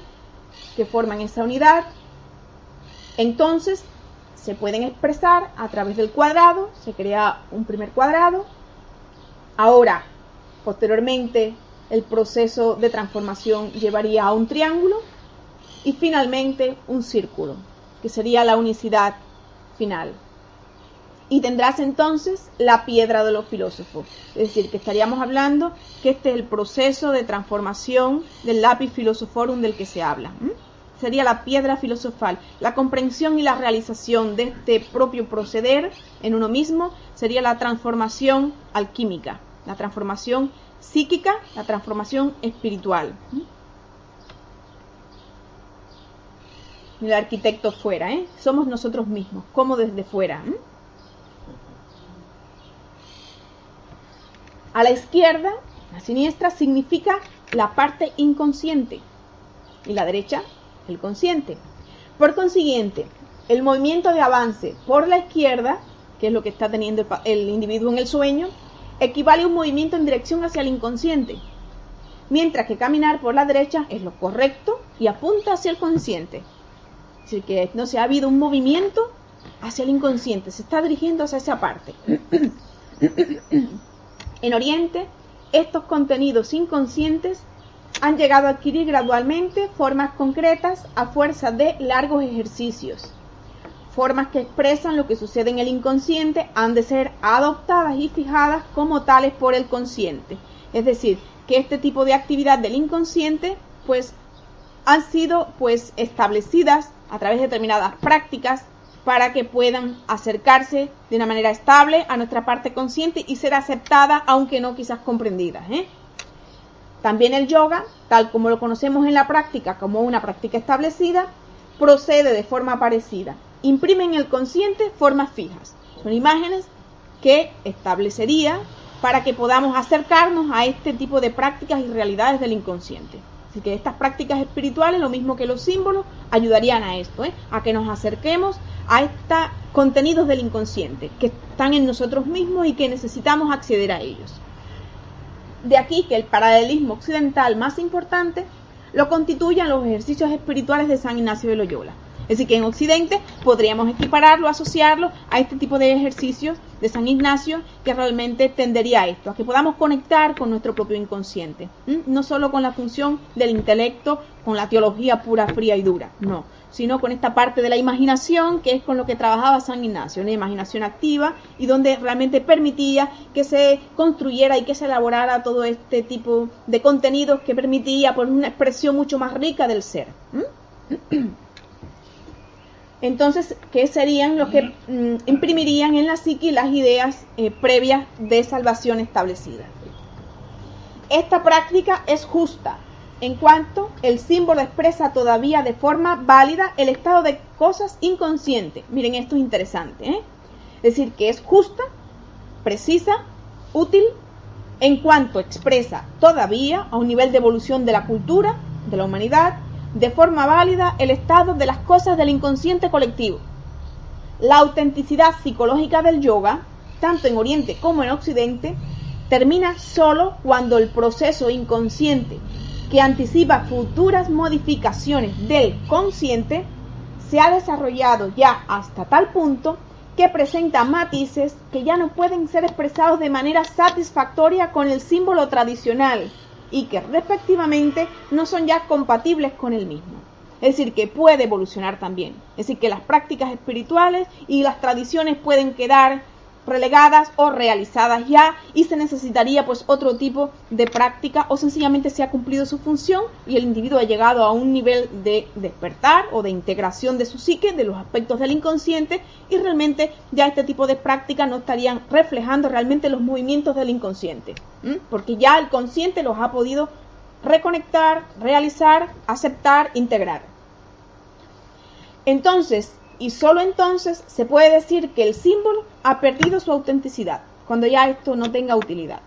que forman esa unidad. Entonces se pueden expresar a través del cuadrado, se crea un primer cuadrado. Ahora, posteriormente, el proceso de transformación llevaría a un triángulo y finalmente un círculo que sería la unicidad final. Y tendrás entonces la piedra de los filósofos. Es decir, que estaríamos hablando que este es el proceso de transformación del lápiz filosoforum del que se habla. Sería la piedra filosofal. La comprensión y la realización de este propio proceder en uno mismo sería la transformación alquímica, la transformación psíquica, la transformación espiritual. El arquitecto fuera, ¿eh? somos nosotros mismos, como desde fuera. A la izquierda, la siniestra, significa la parte inconsciente y la derecha, el consciente. Por consiguiente, el movimiento de avance por la izquierda, que es lo que está teniendo el individuo en el sueño, equivale a un movimiento en dirección hacia el inconsciente, mientras que caminar por la derecha es lo correcto y apunta hacia el consciente decir, que no se ha habido un movimiento hacia el inconsciente, se está dirigiendo hacia esa parte. [COUGHS] en Oriente, estos contenidos inconscientes han llegado a adquirir gradualmente formas concretas a fuerza de largos ejercicios. Formas que expresan lo que sucede en el inconsciente han de ser adoptadas y fijadas como tales por el consciente. Es decir, que este tipo de actividad del inconsciente pues han sido pues establecidas a través de determinadas prácticas para que puedan acercarse de una manera estable a nuestra parte consciente y ser aceptada, aunque no quizás comprendida. ¿eh? También el yoga, tal como lo conocemos en la práctica como una práctica establecida, procede de forma parecida. Imprime en el consciente formas fijas. Son imágenes que establecería para que podamos acercarnos a este tipo de prácticas y realidades del inconsciente. Así que estas prácticas espirituales, lo mismo que los símbolos, ayudarían a esto, ¿eh? a que nos acerquemos a estos contenidos del inconsciente que están en nosotros mismos y que necesitamos acceder a ellos. De aquí que el paralelismo occidental más importante lo constituyan los ejercicios espirituales de San Ignacio de Loyola. Es decir, que en Occidente podríamos equipararlo, asociarlo a este tipo de ejercicios de San Ignacio que realmente tendería a esto, a que podamos conectar con nuestro propio inconsciente. No solo con la función del intelecto, con la teología pura, fría y dura, no, sino con esta parte de la imaginación que es con lo que trabajaba San Ignacio, una imaginación activa y donde realmente permitía que se construyera y que se elaborara todo este tipo de contenidos que permitía por una expresión mucho más rica del ser. [CLEARS THROAT] Entonces, ¿qué serían los que mm, imprimirían en la psique las ideas eh, previas de salvación establecida? Esta práctica es justa en cuanto el símbolo expresa todavía de forma válida el estado de cosas inconsciente. Miren, esto es interesante. ¿eh? Es decir, que es justa, precisa, útil, en cuanto expresa todavía a un nivel de evolución de la cultura, de la humanidad, de forma válida el estado de las cosas del inconsciente colectivo. La autenticidad psicológica del yoga, tanto en Oriente como en Occidente, termina solo cuando el proceso inconsciente que anticipa futuras modificaciones del consciente se ha desarrollado ya hasta tal punto que presenta matices que ya no pueden ser expresados de manera satisfactoria con el símbolo tradicional y que respectivamente no son ya compatibles con el mismo. Es decir, que puede evolucionar también. Es decir, que las prácticas espirituales y las tradiciones pueden quedar relegadas o realizadas ya y se necesitaría pues otro tipo de práctica o sencillamente se ha cumplido su función y el individuo ha llegado a un nivel de despertar o de integración de su psique, de los aspectos del inconsciente y realmente ya este tipo de prácticas no estarían reflejando realmente los movimientos del inconsciente, porque ya el consciente los ha podido reconectar, realizar, aceptar, integrar. Entonces, y solo entonces se puede decir que el símbolo ha perdido su autenticidad, cuando ya esto no tenga utilidad.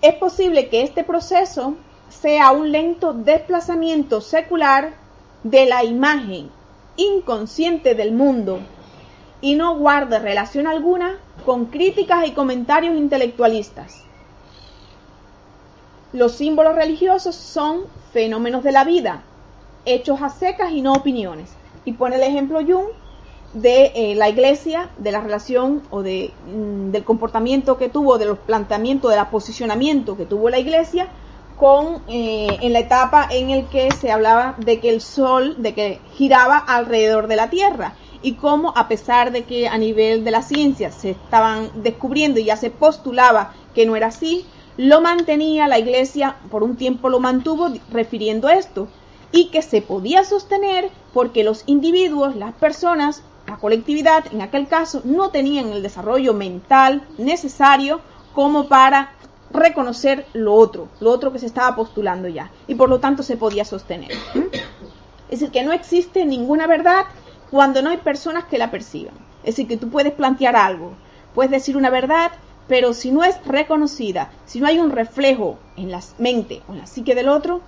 Es posible que este proceso sea un lento desplazamiento secular de la imagen inconsciente del mundo y no guarde relación alguna con críticas y comentarios intelectualistas. Los símbolos religiosos son fenómenos de la vida, hechos a secas y no opiniones. Y pone el ejemplo Jung de eh, la iglesia, de la relación o de, mm, del comportamiento que tuvo, de los planteamientos, del posicionamiento que tuvo la iglesia con eh, en la etapa en el que se hablaba de que el sol, de que giraba alrededor de la tierra y cómo a pesar de que a nivel de la ciencia se estaban descubriendo y ya se postulaba que no era así, lo mantenía la iglesia, por un tiempo lo mantuvo refiriendo esto, y que se podía sostener porque los individuos, las personas, la colectividad en aquel caso no tenían el desarrollo mental necesario como para reconocer lo otro, lo otro que se estaba postulando ya, y por lo tanto se podía sostener. Es decir, que no existe ninguna verdad cuando no hay personas que la perciban. Es decir, que tú puedes plantear algo, puedes decir una verdad, pero si no es reconocida, si no hay un reflejo en la mente o en la psique del otro,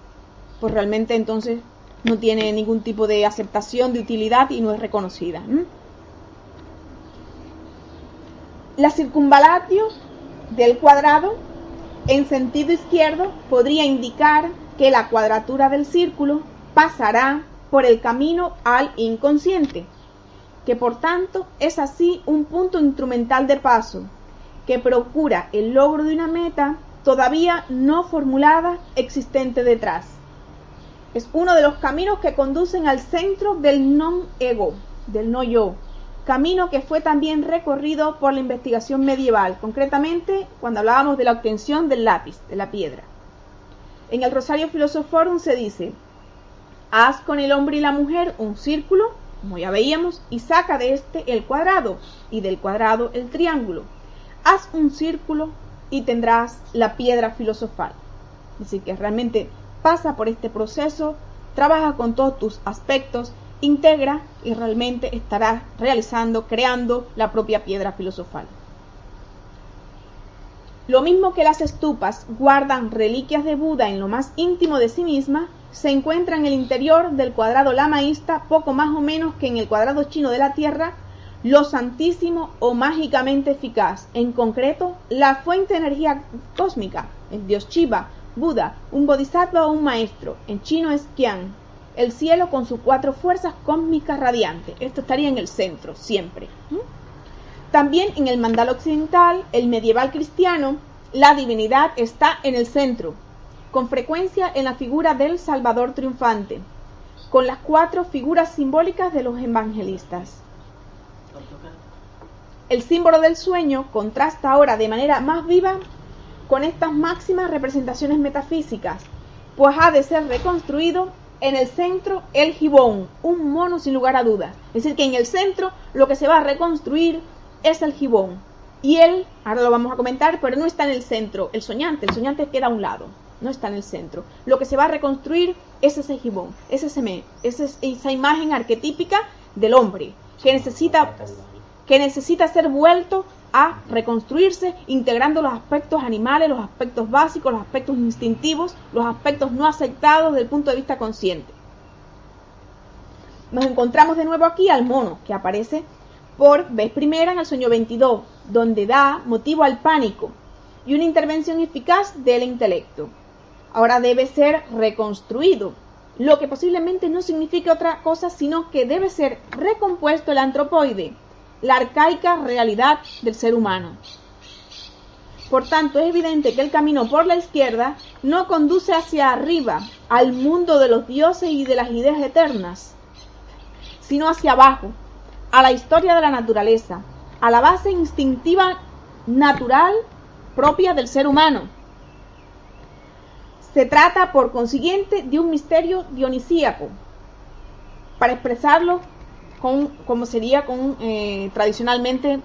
pues realmente entonces no tiene ningún tipo de aceptación, de utilidad y no es reconocida. La circunvalatio del cuadrado en sentido izquierdo podría indicar que la cuadratura del círculo pasará por el camino al inconsciente, que por tanto es así un punto instrumental de paso, que procura el logro de una meta todavía no formulada existente detrás. Es uno de los caminos que conducen al centro del non-ego, del no-yo. Camino que fue también recorrido por la investigación medieval, concretamente cuando hablábamos de la obtención del lápiz, de la piedra. En el Rosario Philosophorum se dice, haz con el hombre y la mujer un círculo, como ya veíamos, y saca de este el cuadrado, y del cuadrado el triángulo. Haz un círculo y tendrás la piedra filosofal. Decir, que realmente pasa por este proceso, trabaja con todos tus aspectos integra y realmente estará realizando, creando la propia piedra filosofal. Lo mismo que las estupas guardan reliquias de Buda en lo más íntimo de sí misma, se encuentra en el interior del cuadrado lamaísta, poco más o menos que en el cuadrado chino de la Tierra, lo santísimo o mágicamente eficaz, en concreto, la fuente de energía cósmica, el dios Shiva, Buda, un bodhisattva o un maestro, en chino es Qian, el cielo con sus cuatro fuerzas cósmicas radiantes. Esto estaría en el centro, siempre. También en el mandal occidental, el medieval cristiano, la divinidad está en el centro, con frecuencia en la figura del Salvador triunfante, con las cuatro figuras simbólicas de los evangelistas. El símbolo del sueño contrasta ahora de manera más viva con estas máximas representaciones metafísicas, pues ha de ser reconstruido en el centro el gibón, un mono sin lugar a dudas. Es decir, que en el centro lo que se va a reconstruir es el gibón. Y él, ahora lo vamos a comentar, pero no está en el centro, el soñante, el soñante queda a un lado, no está en el centro. Lo que se va a reconstruir es ese gibón, ese esa imagen arquetípica del hombre, que necesita, que necesita ser vuelto a reconstruirse integrando los aspectos animales, los aspectos básicos, los aspectos instintivos, los aspectos no aceptados desde el punto de vista consciente. Nos encontramos de nuevo aquí al mono, que aparece por vez primera en el sueño 22, donde da motivo al pánico y una intervención eficaz del intelecto. Ahora debe ser reconstruido, lo que posiblemente no significa otra cosa, sino que debe ser recompuesto el antropoide, la arcaica realidad del ser humano. Por tanto, es evidente que el camino por la izquierda no conduce hacia arriba, al mundo de los dioses y de las ideas eternas, sino hacia abajo, a la historia de la naturaleza, a la base instintiva natural propia del ser humano. Se trata, por consiguiente, de un misterio dionisíaco. Para expresarlo como sería con, eh, tradicionalmente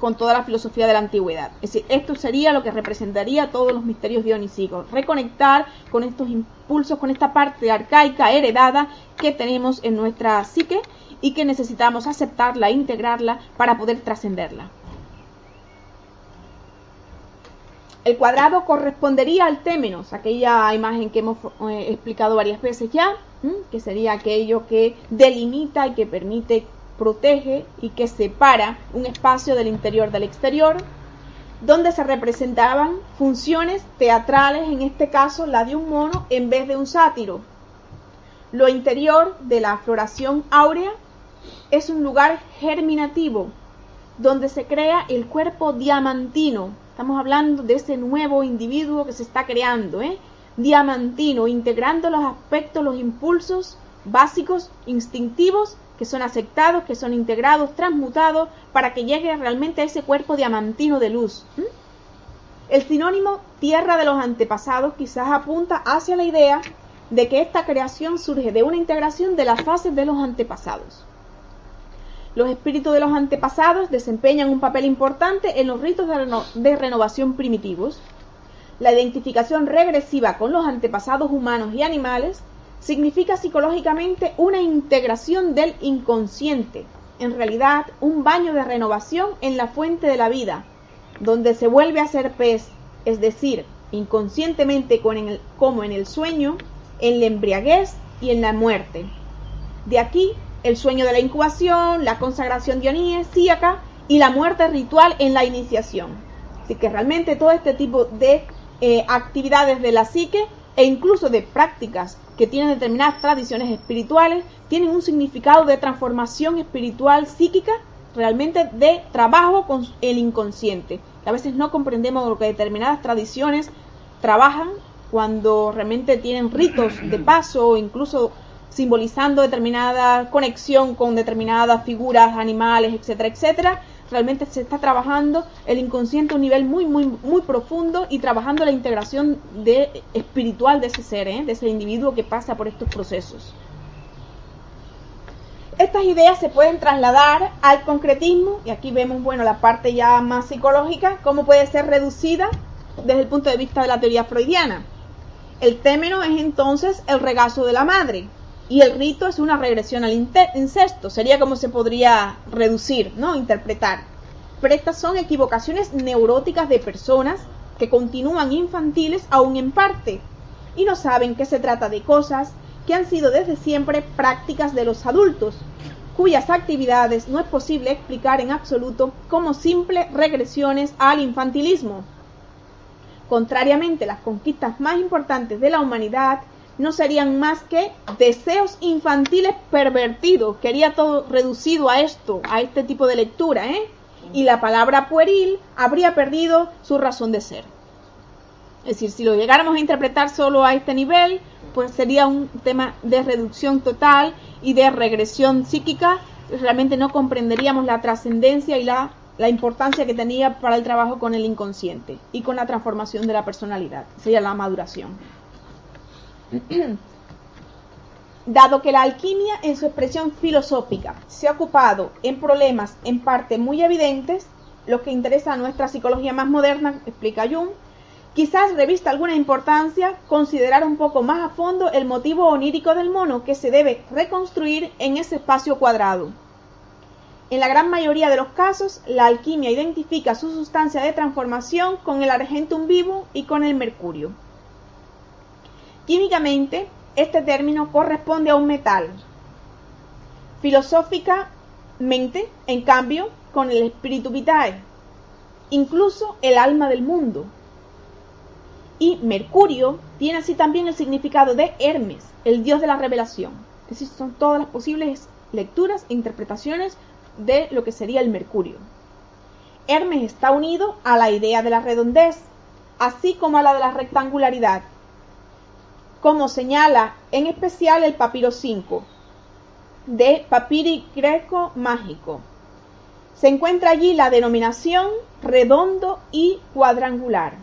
con toda la filosofía de la antigüedad. Es decir, esto sería lo que representaría todos los misterios dionisíacos, reconectar con estos impulsos, con esta parte arcaica heredada que tenemos en nuestra psique y que necesitamos aceptarla, integrarla para poder trascenderla. El cuadrado correspondería al témenos, aquella imagen que hemos eh, explicado varias veces ya, que sería aquello que delimita y que permite, protege y que separa un espacio del interior del exterior, donde se representaban funciones teatrales, en este caso la de un mono en vez de un sátiro. Lo interior de la floración áurea es un lugar germinativo, donde se crea el cuerpo diamantino, Estamos hablando de ese nuevo individuo que se está creando, ¿eh? diamantino, integrando los aspectos, los impulsos básicos, instintivos, que son aceptados, que son integrados, transmutados, para que llegue realmente a ese cuerpo diamantino de luz. El sinónimo tierra de los antepasados quizás apunta hacia la idea de que esta creación surge de una integración de las fases de los antepasados. Los espíritus de los antepasados desempeñan un papel importante en los ritos de, renovación primitivos. La identificación regresiva con los antepasados humanos y animales significa psicológicamente una integración del inconsciente, en realidad un baño de renovación en la fuente de la vida, donde se vuelve a ser pez, es decir, inconscientemente como en el sueño, en la embriaguez y en la muerte. De aquí el sueño de la incubación, la consagración dionisíaca y la muerte ritual en la iniciación. Así que realmente todo este tipo de eh, actividades de la psique e incluso de prácticas que tienen determinadas tradiciones espirituales tienen un significado de transformación espiritual psíquica, realmente de trabajo con el inconsciente. A veces no comprendemos lo que determinadas tradiciones trabajan cuando realmente tienen ritos de paso o incluso simbolizando determinada conexión con determinadas figuras, animales, etcétera, etcétera. Realmente se está trabajando el inconsciente a un nivel muy, muy, muy profundo y trabajando la integración de, espiritual de ese ser, ¿eh? de ese individuo que pasa por estos procesos. Estas ideas se pueden trasladar al concretismo, y aquí vemos, bueno, la parte ya más psicológica, cómo puede ser reducida desde el punto de vista de la teoría freudiana. El témeno es entonces el regazo de la madre, y el rito es una regresión al incesto. Sería como se podría reducir, ¿no? Interpretar. Pero estas son equivocaciones neuróticas de personas que continúan infantiles aún en parte y no saben que se trata de cosas que han sido desde siempre prácticas de los adultos, cuyas actividades no es posible explicar en absoluto como simples regresiones al infantilismo. Contrariamente, las conquistas más importantes de la humanidad no serían más que deseos infantiles pervertidos. Quería todo reducido a esto, a este tipo de lectura, ¿eh? Y la palabra pueril habría perdido su razón de ser. Es decir, si lo llegáramos a interpretar solo a este nivel, pues sería un tema de reducción total y de regresión psíquica. Realmente no comprenderíamos la trascendencia y la, la importancia que tenía para el trabajo con el inconsciente y con la transformación de la personalidad. Sería la maduración. [CLEARS THROAT] Dado que la alquimia en su expresión filosófica se ha ocupado en problemas en parte muy evidentes, lo que interesa a nuestra psicología más moderna, explica Jung, quizás revista alguna importancia considerar un poco más a fondo el motivo onírico del mono que se debe reconstruir en ese espacio cuadrado. En la gran mayoría de los casos, la alquimia identifica su sustancia de transformación con el argentum vivo y con el mercurio. Químicamente, este término corresponde a un metal. Filosóficamente, en cambio, con el espíritu vitae, incluso el alma del mundo. Y Mercurio tiene así también el significado de Hermes, el dios de la revelación. Es decir, son todas las posibles lecturas e interpretaciones de lo que sería el Mercurio. Hermes está unido a la idea de la redondez, así como a la de la rectangularidad, como señala en especial el papiro 5 de papiri greco mágico. Se encuentra allí la denominación redondo y cuadrangular.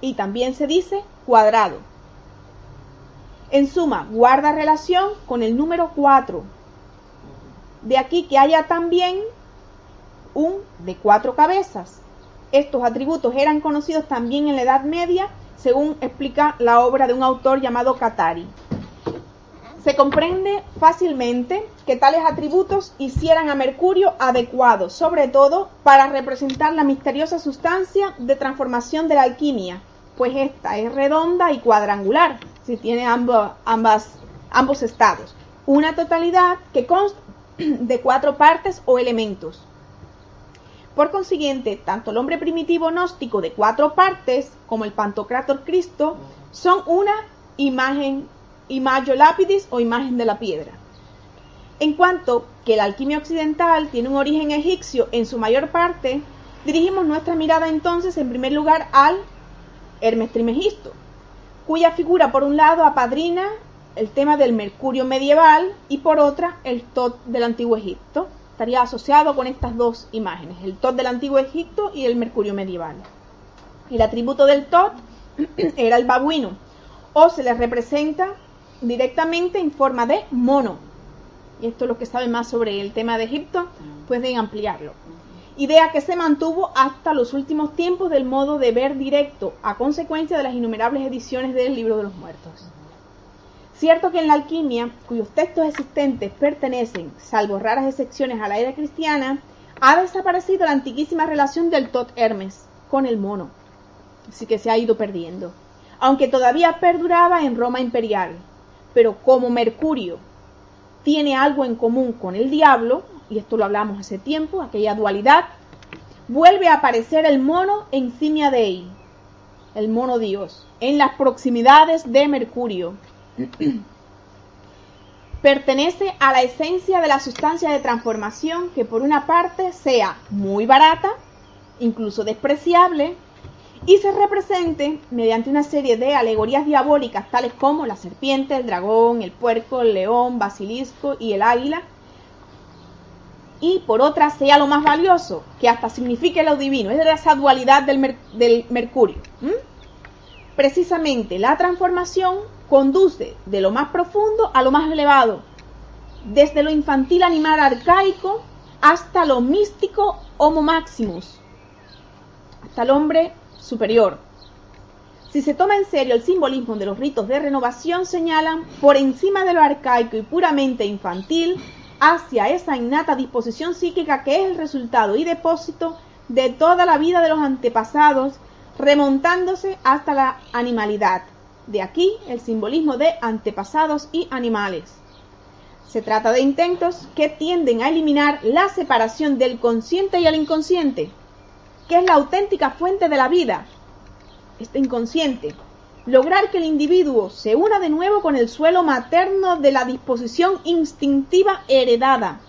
Y también se dice cuadrado. En suma, guarda relación con el número 4. De aquí que haya también un de cuatro cabezas. Estos atributos eran conocidos también en la Edad Media según explica la obra de un autor llamado Katari. Se comprende fácilmente que tales atributos hicieran a Mercurio adecuado, sobre todo para representar la misteriosa sustancia de transformación de la alquimia, pues esta es redonda y cuadrangular, si tiene ambos, ambos estados. Una totalidad que consta [CLEARS THROAT] de cuatro partes o elementos. Por consiguiente, tanto el hombre primitivo gnóstico de cuatro partes como el Pantocrator Cristo son una imagen, imago lapidis o imagen de la piedra. En cuanto que la alquimia occidental tiene un origen egipcio en su mayor parte, dirigimos nuestra mirada entonces en primer lugar al Hermes Trimegisto, cuya figura por un lado apadrina el tema del mercurio medieval y por otra el Tot del antiguo Egipto estaría asociado con estas dos imágenes, el Tot del antiguo Egipto y el Mercurio medieval. El atributo del Tot [CLEARS THROAT] era el babuino, o se le representa directamente en forma de mono. Y esto es lo que saben más sobre el tema de Egipto, pueden ampliarlo. Idea que se mantuvo hasta los últimos tiempos del modo de ver directo, a consecuencia de las innumerables ediciones del Libro de los Muertos. Cierto que en la alquimia, cuyos textos existentes pertenecen, salvo raras excepciones, a la era cristiana, ha desaparecido la antiquísima relación del Tot Hermes con el mono, así que se ha ido perdiendo, aunque todavía perduraba en Roma imperial. Pero como Mercurio tiene algo en común con el diablo, y esto lo hablamos hace tiempo, aquella dualidad, vuelve a aparecer el mono en Simia Dei, el mono Dios, en las proximidades de Mercurio, pertenece a la esencia de la sustancia de transformación que por una parte sea muy barata, incluso despreciable, y se represente mediante una serie de alegorías diabólicas tales como la serpiente, el dragón, el puerco, el león, basilisco y el águila, y por otra sea lo más valioso, que hasta signifique lo divino, es esa dualidad del mercurio. Precisamente la transformación conduce de lo más profundo a lo más elevado, desde lo infantil animal arcaico hasta lo místico homo maximus, hasta el hombre superior. Si se toma en serio el simbolismo de los ritos de renovación, señalan, por encima de lo arcaico y puramente infantil, hacia esa innata disposición psíquica que es el resultado y depósito de toda la vida de los antepasados, remontándose hasta la animalidad. De aquí el simbolismo de antepasados y animales. Se trata de intentos que tienden a eliminar la separación del consciente y el inconsciente, que es la auténtica fuente de la vida, este inconsciente, lograr que el individuo se una de nuevo con el suelo materno de la disposición instintiva heredada.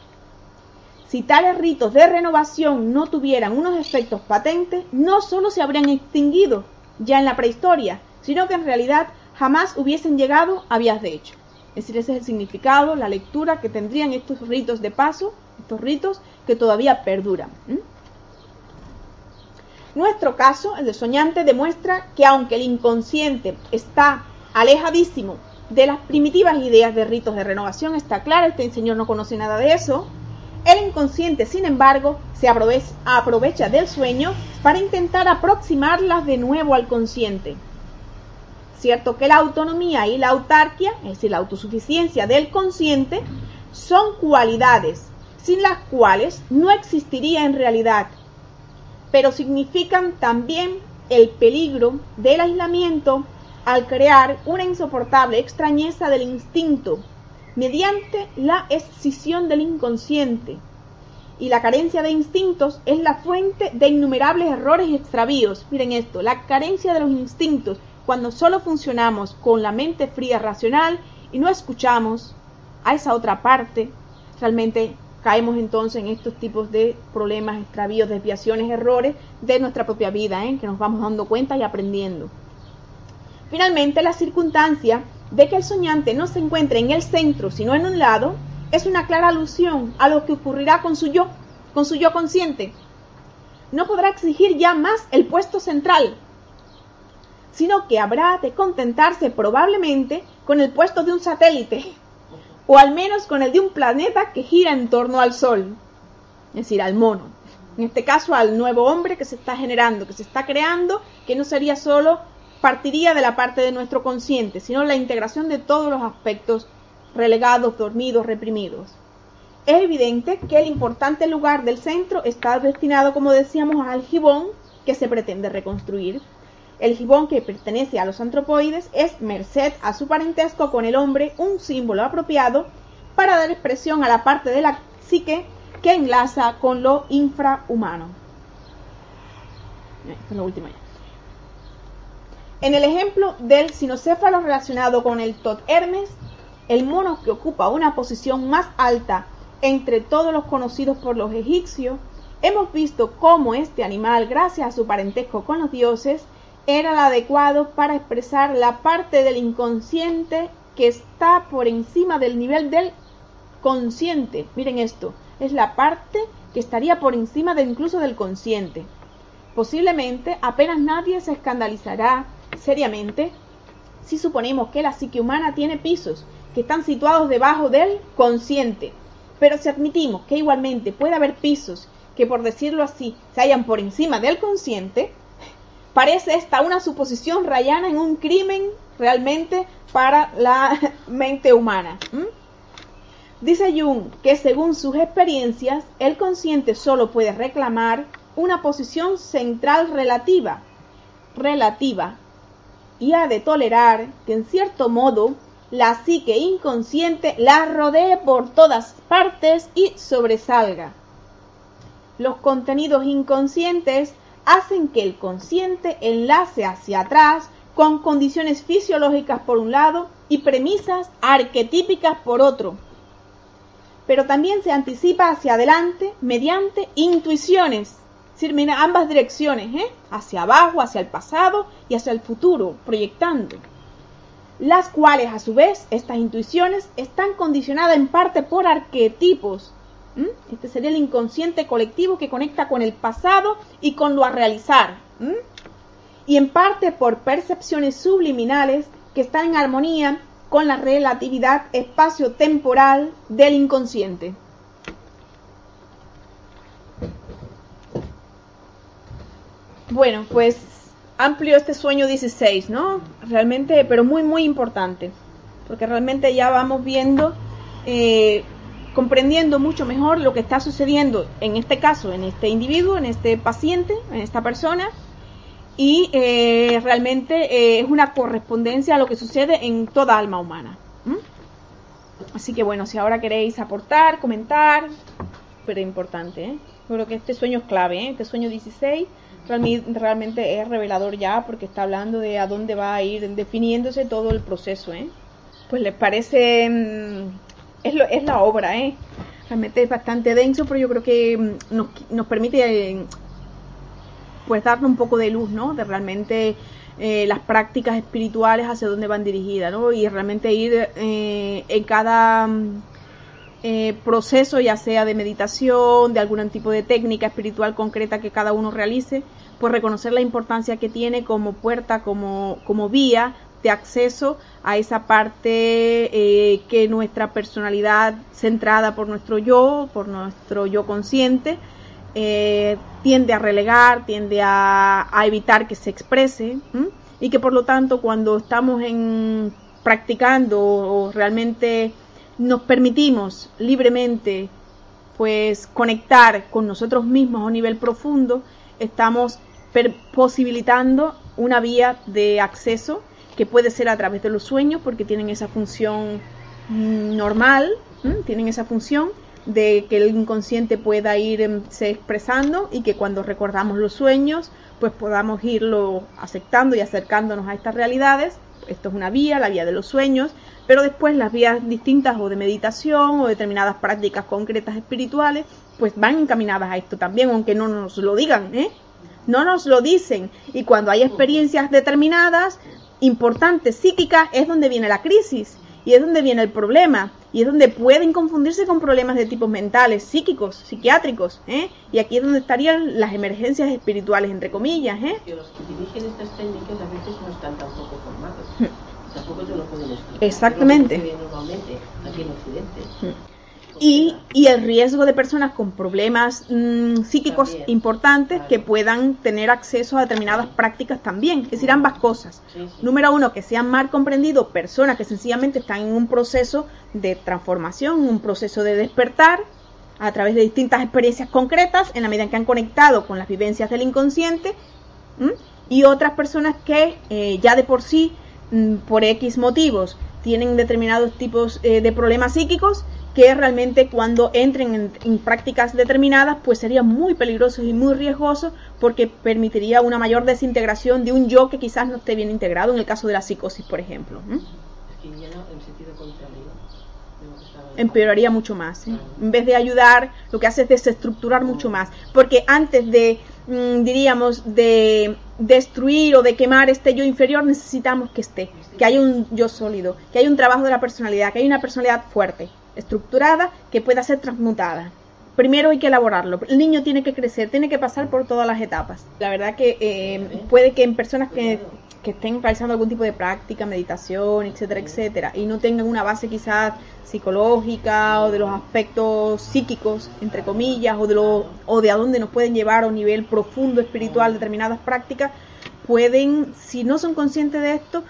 Si tales ritos de renovación no tuvieran unos efectos patentes, no solo se habrían extinguido ya en la prehistoria, sino que en realidad jamás hubiesen llegado a vías de hecho. Es decir, ese es el significado, la lectura que tendrían estos ritos de paso, estos ritos que todavía perduran. Nuestro caso, el de soñante, demuestra que aunque el inconsciente está alejadísimo de las primitivas ideas de ritos de renovación, está claro, este señor no conoce nada de eso, el inconsciente, sin embargo, se aprovecha del sueño para intentar aproximarlas de nuevo al consciente. Cierto que la autonomía y la autarquia, es decir, la autosuficiencia del consciente, son cualidades sin las cuales no existiría en realidad pero significan también el peligro del aislamiento al crear una insoportable extrañeza del instinto mediante la escisión del inconsciente. Y la carencia de instintos es la fuente de innumerables errores y extravíos. Miren esto, la carencia de los instintos, cuando solo funcionamos con la mente fría racional y no escuchamos a esa otra parte, realmente caemos entonces en estos tipos de problemas, extravíos, desviaciones, errores de nuestra propia vida, ¿eh? que nos vamos dando cuenta y aprendiendo. Finalmente, la circunstancia de que el soñante no se encuentre en el centro, sino en un lado, es una clara alusión a lo que ocurrirá con su yo, con su yo consciente. No podrá exigir ya más el puesto central, sino que habrá de contentarse probablemente con el puesto de un satélite, o al menos con el de un planeta que gira en torno al Sol, es decir, al mono. En este caso, al nuevo hombre que se está generando, que se está creando, que no sería solo, partiría de la parte de nuestro consciente, sino la integración de todos los aspectos relegados, dormidos, reprimidos. Es evidente que el importante lugar del centro está destinado, como decíamos, al gibón que se pretende reconstruir. El gibón que pertenece a los antropoides es, merced a su parentesco con el hombre, un símbolo apropiado para dar expresión a la parte de la psique que enlaza con lo infrahumano. En el ejemplo del sinocéfalo relacionado con el Tot Hermes, el mono que ocupa una posición más alta entre todos los conocidos por los egipcios, hemos visto cómo este animal, gracias a su parentesco con los dioses, era el adecuado para expresar la parte del inconsciente que está por encima del nivel del consciente. Miren esto, es la parte que estaría por encima de incluso del consciente. Posiblemente apenas nadie se escandalizará seriamente si suponemos que la psique humana tiene pisos que están situados debajo del consciente. Pero si admitimos que igualmente puede haber pisos que, por decirlo así, se hallan por encima del consciente, Parece esta una suposición rayana en un crimen realmente para la [LAUGHS] mente humana. Dice Jung que según sus experiencias, el consciente solo puede reclamar una posición central relativa, relativa, y ha de tolerar que en cierto modo la psique inconsciente la rodee por todas partes y sobresalga. Los contenidos inconscientes hacen que el consciente enlace hacia atrás con condiciones fisiológicas por un lado y premisas arquetípicas por otro. Pero también se anticipa hacia adelante mediante intuiciones, es ambas direcciones, ¿eh? hacia abajo, hacia el pasado y hacia el futuro, proyectando. Las cuales, a su vez, estas intuiciones están condicionadas en parte por arquetipos Este sería el inconsciente colectivo que conecta con el pasado y con lo a realizar. Y en parte por percepciones subliminales que están en armonía con la relatividad espacio-temporal del inconsciente. Bueno, pues amplio este sueño 16, ¿no? Realmente, pero muy, muy importante, porque realmente ya vamos viendo, eh, comprendiendo mucho mejor lo que está sucediendo en este caso, en este individuo, en este paciente, en esta persona, y eh, realmente eh, es una correspondencia a lo que sucede en toda alma humana. Así que bueno, si ahora queréis aportar, comentar, pero importante, ¿eh? creo que este sueño es clave, ¿eh? este sueño 16 realmente es revelador ya porque está hablando de a dónde va a ir definiéndose todo el proceso. ¿eh? Pues les parece, mm, es, lo, es la obra, ¿eh? realmente es bastante denso, pero yo creo que mm, nos, nos permite eh, pues darnos un poco de luz, ¿no? De realmente eh, las prácticas espirituales hacia dónde van dirigidas, ¿no? Y realmente ir eh, en cada mm, eh, proceso, ya sea de meditación, de algún tipo de técnica espiritual concreta que cada uno realice, pues reconocer la importancia que tiene como puerta, como, como vía de acceso a esa parte que nuestra personalidad centrada por nuestro yo, por nuestro yo consciente, eh, tiende a relegar, tiende a, evitar que se exprese y que por lo tanto cuando estamos en, practicando o realmente nos permitimos libremente pues conectar con nosotros mismos a un nivel profundo, estamos posibilitando una vía de acceso que puede ser a través de los sueños porque tienen esa función mm, normal, tienen esa función de que el inconsciente pueda irse expresando y que cuando recordamos los sueños, pues podamos irlo aceptando y acercándonos a estas realidades. Esto es una vía, la vía de los sueños, pero después las vías distintas o de meditación o determinadas prácticas concretas espirituales, pues van encaminadas a esto también, aunque no nos lo digan, ¿eh? No nos lo dicen. Y cuando hay experiencias determinadas, importantes, psíquicas, es donde viene la crisis y es donde viene el problema y es donde pueden confundirse con problemas de tipos mentales, psíquicos, psiquiátricos, ¿eh? y aquí es donde estarían las emergencias espirituales, entre comillas. ¿eh? los que dirigen estas técnicas a veces no están tampoco formados, hmm. tampoco lo pueden explicar. Exactamente. Normalmente aquí en Occidente. Y, y, el riesgo de personas con problemas mm, psíquicos importantes que puedan tener acceso a determinadas prácticas también, es decir, ambas cosas. Número uno, que sean mal comprendidos personas que sencillamente están en un proceso de transformación, un proceso de despertar a través de distintas experiencias concretas en la medida en que han conectado con las vivencias del inconsciente y otras personas que eh, ya de por sí, mm, por X motivos, tienen determinados tipos eh, de problemas psíquicos que realmente cuando entren en, prácticas determinadas pues sería muy peligroso y muy riesgoso porque permitiría una mayor desintegración de un yo que quizás no esté bien integrado en el caso de la psicosis por ejemplo empeoraría mucho más ¿eh? en vez de ayudar lo que hace es desestructurar mucho más porque antes de mm, diríamos de destruir o de quemar este yo inferior necesitamos que esté que haya un yo sólido que haya un trabajo de la personalidad que haya una personalidad fuerte estructurada que pueda ser transmutada. Primero hay que elaborarlo. El niño tiene que crecer, tiene que pasar por todas las etapas. La verdad que eh, puede que en personas que, que, estén realizando algún tipo de práctica, meditación, etcétera, etcétera, y no tengan una base quizás psicológica o de los aspectos psíquicos, entre comillas, o de, lo, o de a dónde nos pueden llevar a un nivel profundo espiritual determinadas prácticas, pueden, si no son conscientes de esto,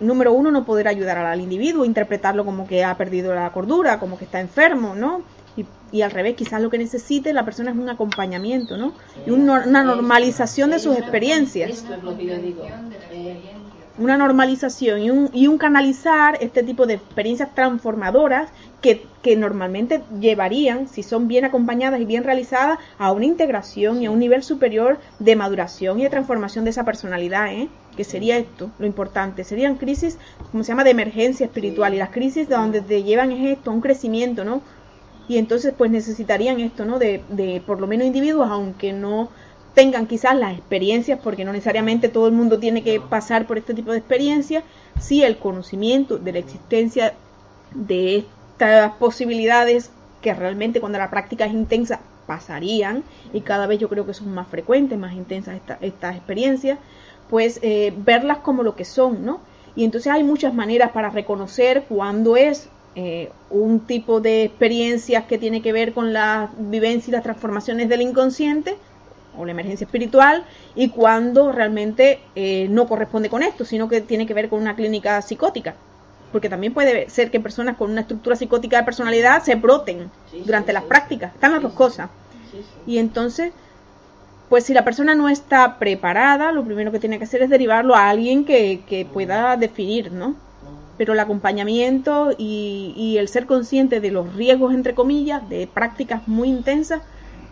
número uno, no poder ayudar al individuo, interpretarlo como que ha perdido la cordura, como que está enfermo, ¿no? Y, y al revés, quizás lo que necesite la persona es un acompañamiento, ¿no? Y una normalización de sus experiencias. Una normalización y un, y un canalizar este tipo de experiencias transformadoras que, que, normalmente llevarían, si son bien acompañadas y bien realizadas, a una integración y a un nivel superior de maduración y de transformación de esa personalidad, ¿eh? Que sería esto, lo importante. Serían crisis, como se llama, de emergencia espiritual. Y las crisis de donde te llevan es esto, un crecimiento, ¿no? Y entonces pues necesitarían esto, ¿no? De, de por lo menos individuos, aunque no tengan quizás las experiencias, porque no necesariamente todo el mundo tiene que pasar por este tipo de experiencias, sí el conocimiento de la existencia de estas posibilidades que realmente cuando la práctica es intensa pasarían y cada vez yo creo que son más frecuentes, más intensas estas experiencias, pues eh, verlas como lo que son, ¿no? Y entonces hay muchas maneras para reconocer cuándo es eh, un tipo de experiencias que tiene que ver con la vivencia y las transformaciones del inconsciente, o la emergencia espiritual y cuando realmente eh, no corresponde con esto, sino que tiene que ver con una clínica psicótica. Porque también puede ser que personas con una estructura psicótica de personalidad se broten durante las prácticas. Están las dos cosas. Y entonces, pues si la persona no está preparada, lo primero que tiene que hacer es derivarlo a alguien que, pueda definir, ¿no? Pero el acompañamiento y, el ser consciente de los riesgos, entre comillas, de prácticas muy intensas,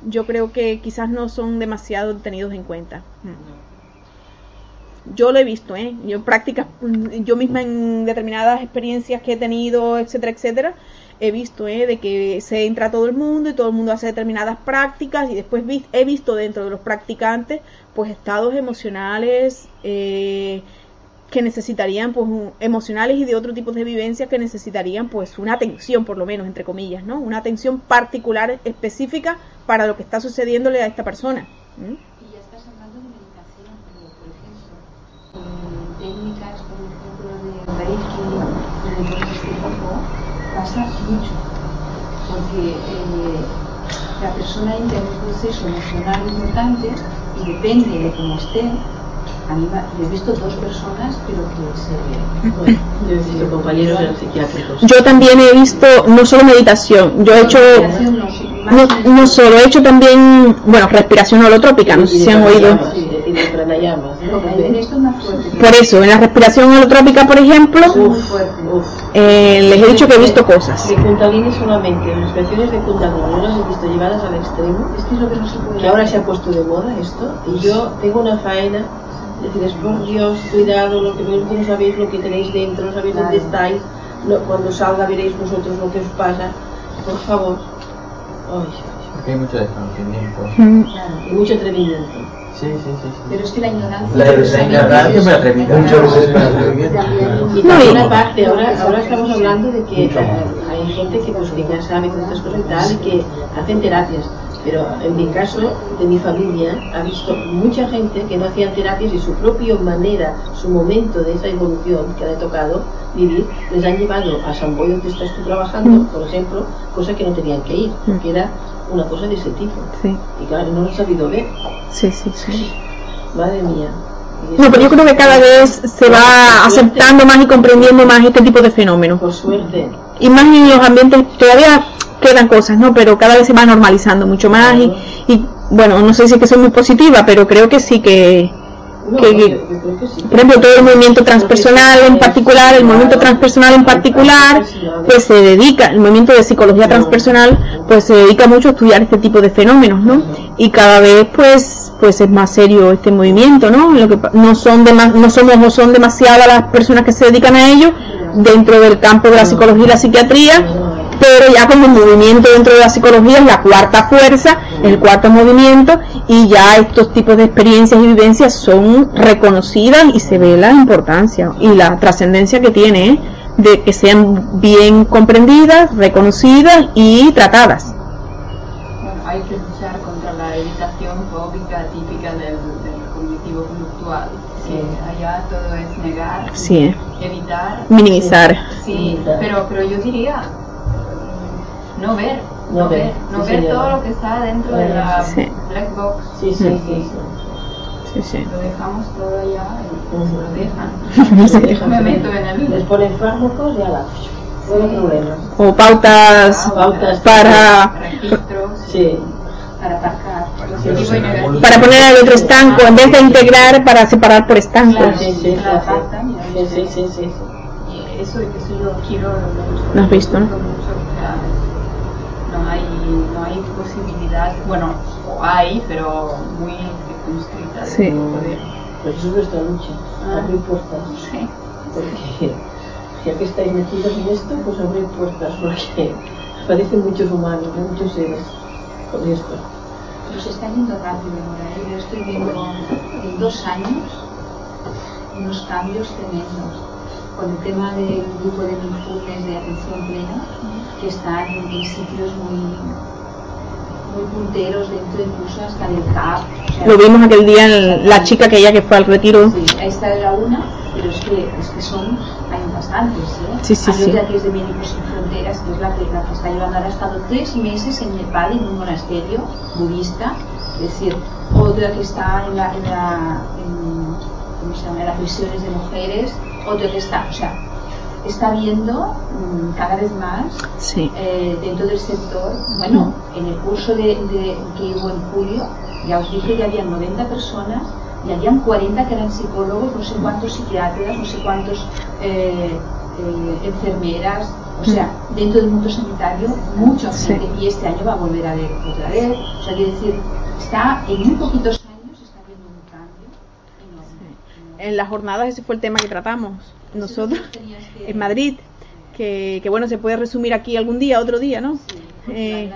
yo creo que quizás no son demasiado tenidos en cuenta. Yo lo he visto, ¿eh? Yo prácticas, yo misma en determinadas experiencias que he tenido, etcétera, etcétera, he visto, ¿eh? De que se entra todo el mundo y todo el mundo hace determinadas prácticas y después he visto dentro de los practicantes, pues estados emocionales, eh, que necesitarían pues emocionales y de otro tipo de vivencias que necesitarían pues una atención por lo menos entre comillas no una atención particular específica para lo que está sucediéndole a esta persona y meditación pero por ejemplo eh, técnicas por ejemplo y de cosas de este tipo pasa mucho porque eh, la persona entra en un proceso emocional importante y depende de cómo esté yo he visto dos personas, pero que se. Bueno, yo he visto compañeros psiquiátricos. Yo también he visto no solo meditación, yo he hecho. No, no solo, he hecho también, bueno, respiración holotrópica, no sé si han oído. Por eso, en la respiración holotrópica, por ejemplo, eh, les he dicho que he visto cosas. De Kundalini solamente, las respiraciones de Kundalini, yo las he visto llevadas al extremo. Es que es lo que no se puede. Que ahora se ha puesto de moda esto, y yo tengo una faena Decides, por Dios, cuidado, lo que no sabéis lo que tenéis dentro, no sabéis dónde estáis, cuando salga veréis vosotros lo que os pasa. Por favor. Porque hay mucho desconocimiento. y mucho atrevimiento. Sí, sí, sí, Pero es que la ignorancia. La, ignorancia me atrevida. Muchas veces. Y también aparte, ahora, ahora estamos hablando de que hay gente que, pues, que ya sabe estas cosas y tal, y que hacen terapias pero en mi caso, de mi familia, ha visto mucha gente que no hacían terapias y su propia manera, su momento de esa evolución que ha tocado vivir, les han llevado a San Boy donde estás tú trabajando, mm. por ejemplo, cosa que no tenían que ir, porque era una cosa de ese tipo. Y claro, no lo han sabido ver. Sí, sí, sí. Madre mía. No, pero yo creo que cada vez se va aceptando más y comprendiendo más este tipo de fenómenos. Por suerte. Y más en los ambientes, todavía quedan cosas, ¿no? Pero cada vez se va normalizando mucho más y, y bueno, no sé si es que soy muy positiva, pero creo que sí que, que, por ejemplo, todo el movimiento transpersonal en particular, el movimiento transpersonal en particular, pues se dedica, el movimiento de psicología transpersonal, pues se dedica mucho a estudiar este tipo de fenómenos, ¿no? Y cada vez, pues, pues es más serio este movimiento, ¿no? Lo que no son no somos o son demasiadas las personas que se dedican a ello dentro del campo de la psicología y la psiquiatría pero ya como movimiento dentro de la psicología es la cuarta fuerza, el cuarto movimiento, y ya estos tipos de experiencias y vivencias son reconocidas y se ve la importancia y la trascendencia que tiene ¿eh? de que sean bien comprendidas, reconocidas y tratadas. hay que luchar contra la evitación fóbica típica del, cognitivo conductual. Sí. allá todo es negar, sí. evitar, minimizar. Sí, pero, pero yo diría no ver, no, ver, no ver todo lo que está dentro de la black box. Sí, sí, sí. Sí, sí. Lo dejamos todo allá y lo dejan. [LAUGHS] [LAUGHS] Me meto en el... Les ponen fármacos y ala. O pautas, ah, pautas para registros. Sí. Para atacar. Para poner el otro estanco, en vez de integrar, para separar por estancos. sí, sí, sí, sí, sí, eso, eso yo quiero. ¿Lo has visto? ¿no? No hay, no hay posibilidad, bueno, hay, pero muy circunscrita sí. poder. Pues eso es nuestra lucha, ah. abrir puertas. Sí. Porque ya que estáis metidos en esto, pues abrir puertas, porque aparecen muchos humanos, muchos seres con esto. Pero se está yendo rápido ahora, ¿eh? yo estoy viendo en dos años unos cambios tremendos con el tema del grupo de mindfulness de atención plena, que están en sitios muy, muy punteros dentro incluso hasta del CAP. Lo vimos aquel día en la chica que ella que fue al retiro. Sí, esta era una, pero es que, es que son, hay bastantes. ¿eh? Sí, sí, hay sí. otra que es de Médicos Sin Fronteras, que es la que, la que está llevando, ahora ha estado tres meses en Nepal en un monasterio budista Es decir, otra que está en la, en la ¿cómo se llama? En las prisiones de mujeres, otro que está, o sea, está viendo mm, cada vez más eh, dentro del sector, bueno, en el curso de, que hubo en julio, ya os dije que había 90 personas y habían 40 que eran psicólogos, no sé cuántos psiquiatras, no sé cuántos eh, eh, enfermeras, o sea, dentro del mundo sanitario, mucha gente, y este año va a volver a ver otra vez, o sea, quiere decir, está en muy poquitos años, está viendo un cambio En las jornadas ese fue el tema que tratamos nosotros en Madrid, que, bueno, se puede resumir aquí algún día, otro día, ¿no? Eh,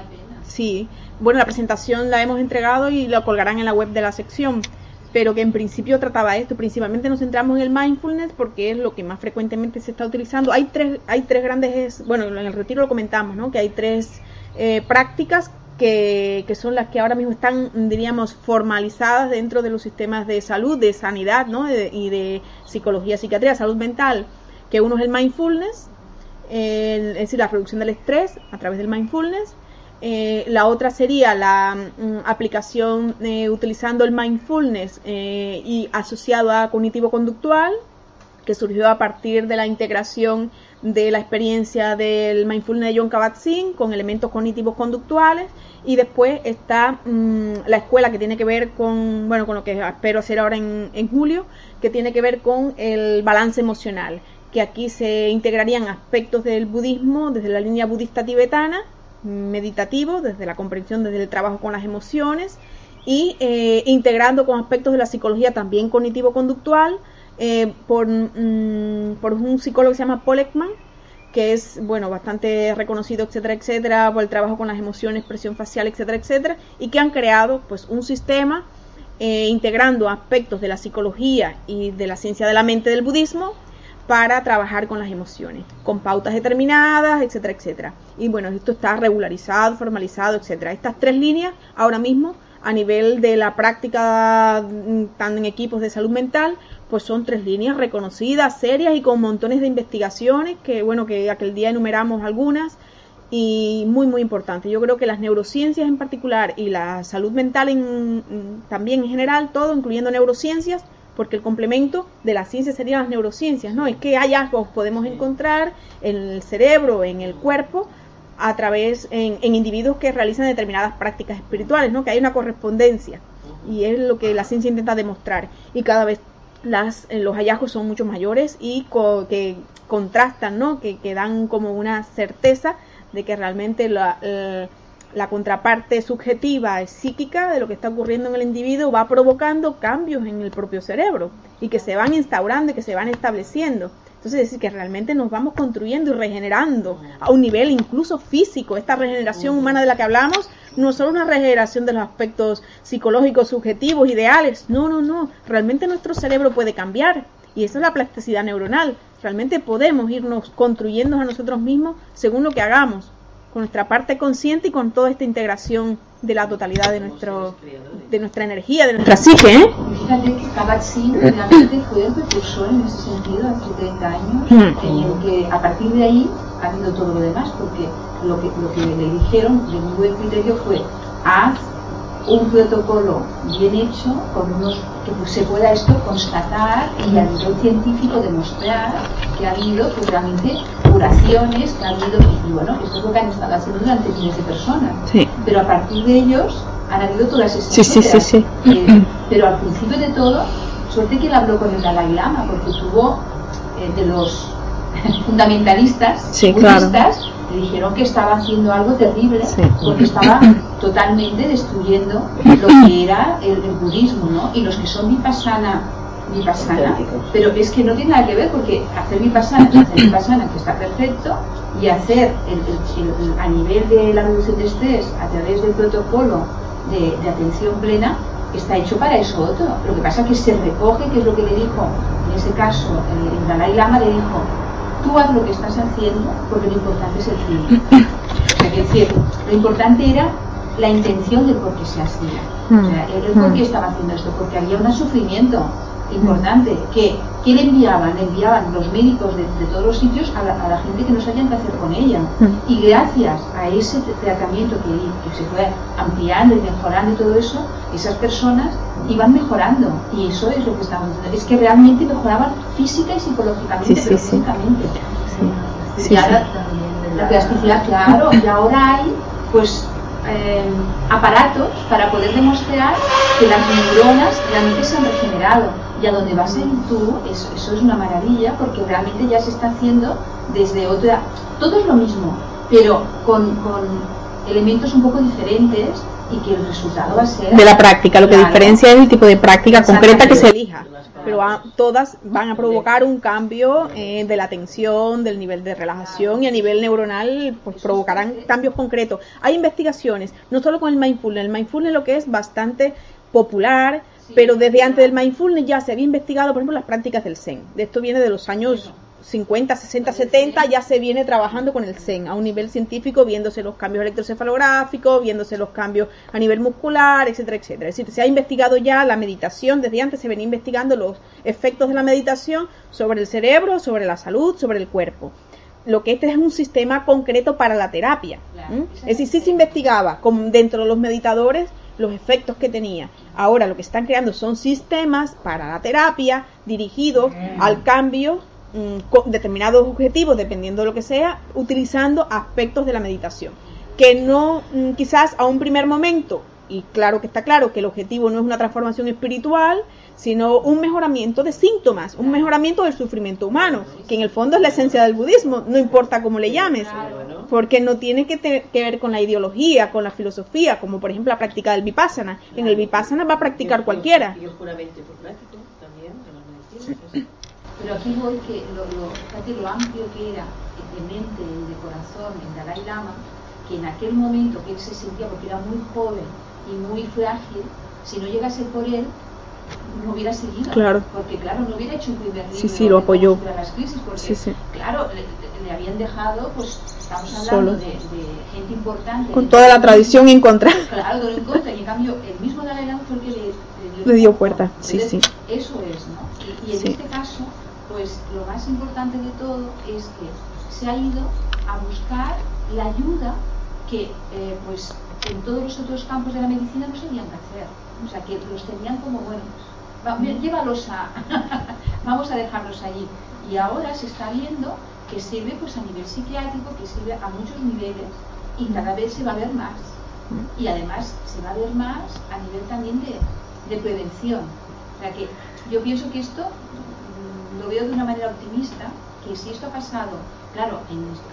sí, bueno, la presentación la hemos entregado y la colgarán en la web de la sección pero que en principio trataba esto. Principalmente nos centramos en el mindfulness porque es lo que más frecuentemente se está utilizando. Hay tres, hay tres grandes, bueno, en el retiro lo comentamos, ¿no? Que hay tres eh, prácticas que, son las que ahora mismo están, diríamos, formalizadas dentro de los sistemas de salud, de sanidad, ¿no? y de psicología, psiquiatría, salud mental, que uno es el mindfulness, es decir, la reducción del estrés a través del mindfulness, eh, la otra sería la mm, aplicación eh, utilizando el mindfulness eh, y asociado a cognitivo-conductual, que surgió a partir de la integración de la experiencia del mindfulness de John Kabat-Zinn con elementos cognitivos conductuales y después está mm, la escuela que tiene que ver con bueno con lo que espero hacer ahora en, en julio que tiene que ver con el balance emocional que aquí se integrarían aspectos del budismo desde la línea budista tibetana meditativo, desde la comprensión, desde el trabajo con las emociones y eh, integrando con aspectos de la psicología también cognitivo-conductual eh, por, mm, por, un psicólogo que se llama Paul Ekman, que es bueno bastante reconocido, etcétera, etcétera, por el trabajo con las emociones, expresión facial, etcétera, etcétera, y que han creado pues un sistema eh, integrando aspectos de la psicología y de la ciencia de la mente del budismo para trabajar con las emociones, con pautas determinadas, etcétera, etcétera. Y bueno, esto está regularizado, formalizado, etcétera. Estas tres líneas ahora mismo a nivel de la práctica mm, tan en equipos de salud mental, pues son tres líneas reconocidas, serias y con montones de investigaciones que bueno, que aquel día enumeramos algunas y muy muy importante. Yo creo que las neurociencias en particular y la salud mental en, también en general, todo incluyendo neurociencias, porque el complemento de la ciencia serían las neurociencias, ¿no? Es que hallazgos podemos encontrar en el cerebro, en el cuerpo, a través, en, individuos que realizan determinadas prácticas espirituales, ¿no? Que hay una correspondencia y es lo que la ciencia intenta demostrar y cada vez las, eh, los hallazgos son mucho mayores y que contrastan, ¿no? Que, que, dan como una certeza de que realmente la, la contraparte subjetiva psíquica de lo que está ocurriendo en el individuo va provocando cambios en el propio cerebro y que se van instaurando y que se van estableciendo. Entonces, es decir, que realmente nos vamos construyendo y regenerando a un nivel incluso físico. Esta regeneración humana de la que hablamos no solo una regeneración de los aspectos psicológicos, subjetivos, ideales. No, no, no. Realmente nuestro cerebro puede cambiar. Y esa es la plasticidad neuronal. Realmente podemos irnos construyendo a nosotros mismos según lo que hagamos con nuestra parte consciente y con toda esta integración de la totalidad de nuestro de nuestra energía, de nuestra psique. ¿eh? Fíjate que Kabat-Zinn realmente fue el precursor en ese sentido hace 30 años, hmm. en el que a partir de ahí habido todo lo demás, porque lo que, lo que le dijeron de un buen criterio fue haz un protocolo bien hecho con unos que se pueda esto constatar y a nivel científico demostrar que ha habido pues, realmente curaciones, que ha habido, y bueno, esto es lo que han estado haciendo durante miles de personas. Pero a partir de ellos han habido todas esas cosas. Eh, pero al principio de todo, suerte que él habló con el Dalai Lama, porque tuvo eh, de los [LAUGHS] fundamentalistas budistas le dijeron que estaba haciendo algo terrible porque estaba [COUGHS] totalmente destruyendo lo que era el, budismo, ¿no? Y los que son vipassana, vipassana, pero es que no tiene nada que ver porque hacer vipassana es hacer vipassana que está perfecto y hacer el, a nivel de la reducción de estrés a través del protocolo de, de atención plena está hecho para eso otro. Lo que pasa es que se recoge, que es lo que le dijo, en ese caso, el Dalai Lama le dijo, tú haz lo que estás haciendo porque lo importante es el fin. es decir, lo importante era la intención del por qué se hacía. O sea, el, por qué estaba haciendo esto, porque había un sufrimiento. importante, que ¿quién enviaban? Enviaban los médicos de, todos los sitios a la, gente que no sabían qué hacer con ella. Mm. Y gracias a ese tratamiento que, se fue ampliando y mejorando y todo eso, esas personas iban mejorando. Y eso es lo que estamos diciendo. Es que realmente mejoraban física y psicológicamente, sí, sí, Sí. la plasticidad, claro, y ahora hay pues eh, aparatos para poder demostrar que las neuronas realmente se han regenerado. Y a donde vas ir tú, eso, eso, es una maravilla porque realmente ya se está haciendo desde otra... Todo es lo mismo, pero con, con elementos un poco diferentes y que el resultado va a ser... De la práctica, lo que diferencia es el tipo de práctica concreta que se elija pero todas van a provocar un cambio eh, de la atención, del nivel de relajación y a nivel neuronal pues provocarán cambios concretos. Hay investigaciones, no solo con el mindfulness, el mindfulness lo que es bastante popular, pero desde antes del mindfulness ya se había investigado, por ejemplo, las prácticas del Zen. De esto viene de los años 50, 60, 70 ya se viene trabajando con el Zen a un nivel científico, viéndose los cambios electrocefalográficos, viéndose los cambios a nivel muscular, etcétera, etcétera. Es decir, se ha investigado ya la meditación, desde antes se venía investigando los efectos de la meditación sobre el cerebro, sobre la salud, sobre el cuerpo. Lo que este es un sistema concreto para la terapia. Es decir, sí se investigaba dentro de los meditadores los efectos que tenía. Ahora lo que están creando son sistemas para la terapia dirigidos al cambio Mm, determinados objetivos, dependiendo de lo que sea, utilizando aspectos de la meditación. Que no, mm, quizás a un primer momento, y claro que está claro que el objetivo no es una transformación espiritual, sino un mejoramiento de síntomas, un mejoramiento del sufrimiento humano, que en el fondo es la esencia del budismo, no importa cómo le llames, porque no tiene que, que ver con la ideología, con la filosofía, como por ejemplo la práctica del vipassana. En el vipassana va a practicar cualquiera. Pero aquí voy que lo, lo, lo amplio que era de mente y de corazón el Dalai Lama, que en aquel momento que él se sentía, porque era muy joven y muy frágil, si no llegase por él, no hubiera seguido. Claro. Porque, claro, no hubiera hecho un primer libro. Sí, sí, lo apoyó. Las crisis, porque, sí, sí. claro, le, habían dejado, pues, estamos hablando de, de, gente importante. Con toda la tradición en contra. Claro, todo en contra. Y en cambio, el mismo Dalai Lama fue el que le, le dio, puerta. Sí, sí. Eso es, ¿no? Y, y en este caso, pues lo más importante de todo es que se ha ido a buscar la ayuda que eh, pues en todos los otros campos de la medicina no sabían qué hacer. O sea, que los tenían como, bueno, llévalos a, [LAUGHS] vamos a dejarlos allí. Y ahora se está viendo que sirve pues a nivel psiquiátrico, que sirve a muchos niveles y cada vez se va a ver más. Y además se va a ver más a nivel también de, de prevención. O sea que yo pienso que esto lo veo de una manera optimista, que si esto ha pasado, claro,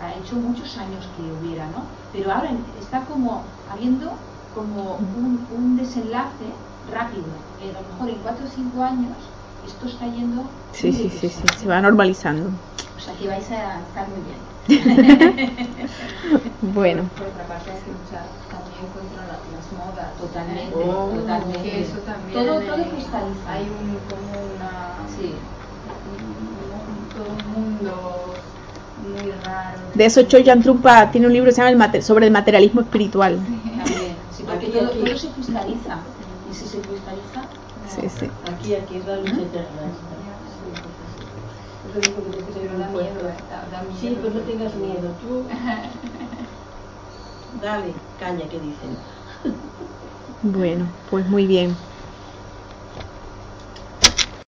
ha hecho muchos años que hubiera, ¿no? Pero ahora está como habiendo como un, desenlace rápido. Eh, a lo mejor en cuatro o cinco años esto está yendo... Sí, sí, sí, sí, se va normalizando. O sea que vais a estar muy bien. [LAUGHS] bueno. Por otra parte hay que luchar también contra las modas. Totalmente, oh, totalmente. eso también todo, todo cristaliza. Hay un, como una... Sí mundo muy raro. De eso Choyan Trumpa tiene un libro que se llama el sobre el materialismo espiritual. Sí, [LAUGHS] porque todo, todo, se cristaliza. Y si se cristaliza... Sí, sí. Aquí, aquí es la lucha eterna. Sí, pues no tengas miedo. Tú... [LAUGHS] Dale, caña, que dicen. Bueno, pues muy bien.